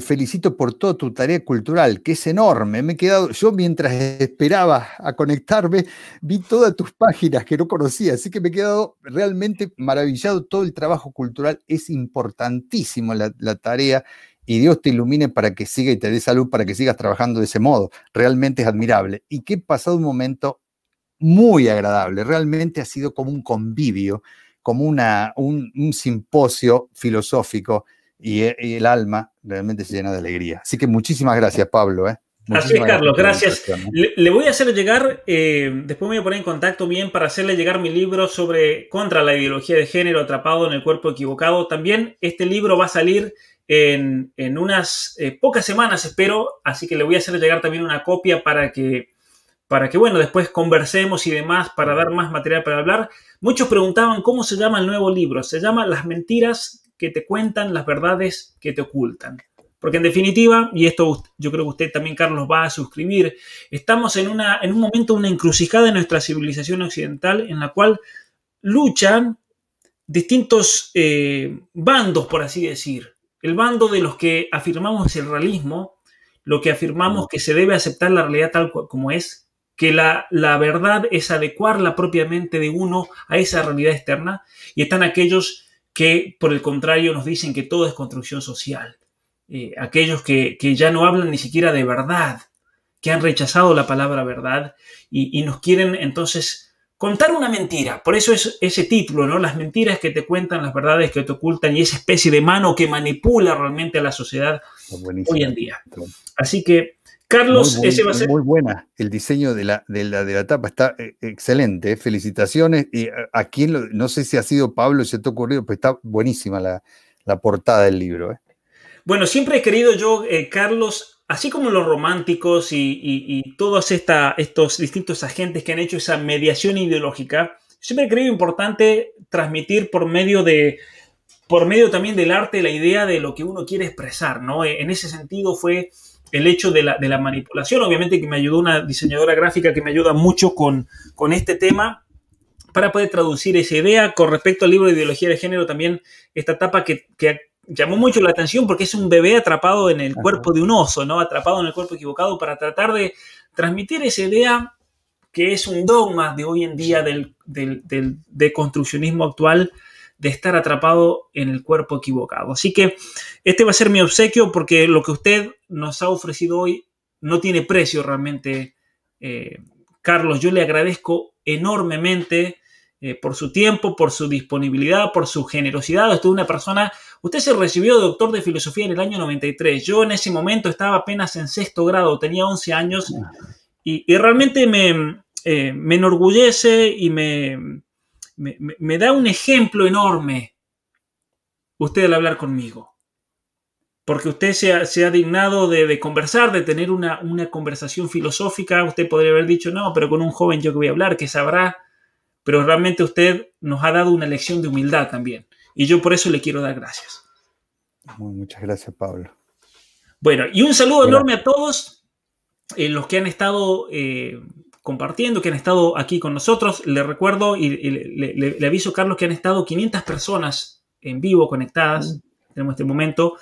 felicito por toda tu tarea cultural, que es enorme. Me he quedado, yo mientras esperaba a conectarme, vi todas tus páginas que no conocía, así que me he quedado realmente maravillado. Todo el trabajo cultural es importantísimo, la, la tarea, y Dios te ilumine para que siga y te dé salud para que sigas trabajando de ese modo. Realmente es admirable. Y que pasado un momento muy agradable. Realmente ha sido como un convivio, como una, un, simposio filosófico y, el alma realmente se llena de alegría. Así que muchísimas gracias, Pablo. ¿eh? Así es, Carlos, gracias. ¿eh? Le, voy a hacer llegar, eh, después me voy a poner en contacto bien para hacerle llegar mi libro sobre contra la ideología de género atrapado en el cuerpo equivocado. También este libro va a salir en, unas pocas semanas, espero, así que le voy a hacer llegar también una copia para que para que, bueno, después conversemos y demás, para dar más material para hablar. Muchos preguntaban cómo se llama el nuevo libro. Se llama Las mentiras que te cuentan, las verdades que te ocultan. Porque en definitiva, y esto yo creo que usted también, Carlos, va a suscribir, estamos en, una, en un momento, una encrucijada en nuestra civilización occidental en la cual luchan distintos eh, bandos, por así decir. El bando de los que afirmamos el realismo, lo que afirmamos que se debe aceptar la realidad tal como es, que la, verdad es adecuarla propiamente de uno a esa realidad externa, y están aquellos que, por el contrario, nos dicen que todo es construcción social. Eh, aquellos que, ya no hablan ni siquiera de verdad, que han rechazado la palabra verdad y, nos quieren entonces contar una mentira. Por eso es ese título, ¿no? Las mentiras que te cuentan, las verdades que te ocultan y esa especie de mano que manipula realmente a la sociedad hoy en día. Así que Carlos, muy, ese va a ser. Muy buena. El diseño de la, de la, de la tapa está eh, excelente. Eh. Felicitaciones. Y a, quien, no sé si ha sido Pablo, si te ha ocurrido, pero está buenísima la, portada del libro. Eh. Bueno, siempre he querido yo, Carlos, así como los románticos y, todos estos distintos agentes que han hecho esa mediación ideológica, siempre he creído importante transmitir por medio de por medio también del arte la idea de lo que uno quiere expresar, ¿no? En ese sentido fue el hecho de la, de la, manipulación. Obviamente que me ayudó una diseñadora gráfica que me ayuda mucho con, con este tema para poder traducir esa idea. Con respecto al libro de ideología de género, también esta etapa que, que llamó mucho la atención porque es un bebé atrapado en el cuerpo de un oso, ¿no? Atrapado en el cuerpo equivocado para tratar de transmitir esa idea que es un dogma de hoy en día del, del, del deconstruccionismo actual de estar atrapado en el cuerpo equivocado. Así que este va a ser mi obsequio porque lo que usted nos ha ofrecido hoy no tiene precio realmente. Eh, Carlos, yo le agradezco enormemente eh, por su tiempo, por su disponibilidad, por su generosidad. Usted es una persona Usted se recibió de doctor de filosofía en el año 93. Yo en ese momento estaba apenas en sexto grado, tenía 11 años y, realmente me, eh, me, enorgullece y me, me, da un ejemplo enorme usted al hablar conmigo. Porque usted se ha, dignado de, conversar, de tener una, una conversación filosófica. Usted podría haber dicho, no, pero con un joven yo que voy a hablar, que sabrá pero realmente usted nos ha dado una lección de humildad también. Y yo por eso le quiero dar gracias. muchas gracias, Pablo. Bueno, y un saludo enorme a todos eh, los que han estado eh, compartiendo, que han estado aquí con nosotros. Le recuerdo y, le, aviso, Carlos, que han estado 500 personas en vivo conectadas. Mm. Tenemos este momento.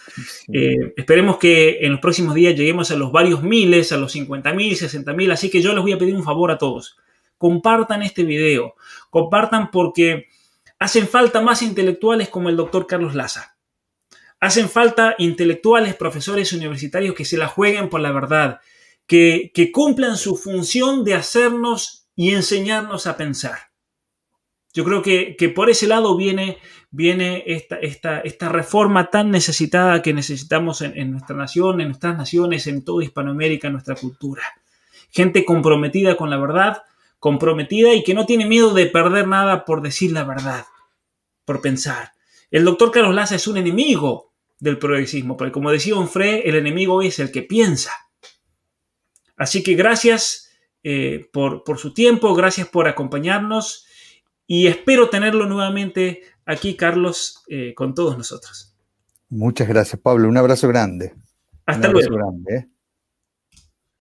Eh, esperemos que en los próximos días lleguemos a los varios miles, a los 50 mil, 60 mil. Así que yo les voy a pedir un favor a todos compartan este video, compartan porque hacen falta más intelectuales como el doctor Carlos Laza. Hacen falta intelectuales, profesores universitarios que se la jueguen por la verdad, que, cumplan su función de hacernos y enseñarnos a pensar. Yo creo que, por ese lado viene, viene esta, esta, esta, reforma tan necesitada que necesitamos en, nuestra nación, en nuestras naciones, en toda Hispanoamérica, en nuestra cultura. Gente comprometida con la verdad, comprometida y que no tiene miedo de perder nada por decir la verdad, por pensar. El doctor Carlos Laza es un enemigo del progresismo, porque como decía Onfray, el enemigo es el que piensa. Así que gracias eh, por, su tiempo, gracias por acompañarnos y espero tenerlo nuevamente aquí, Carlos, eh, con todos nosotros. Muchas gracias, Pablo. Un abrazo grande. Hasta luego.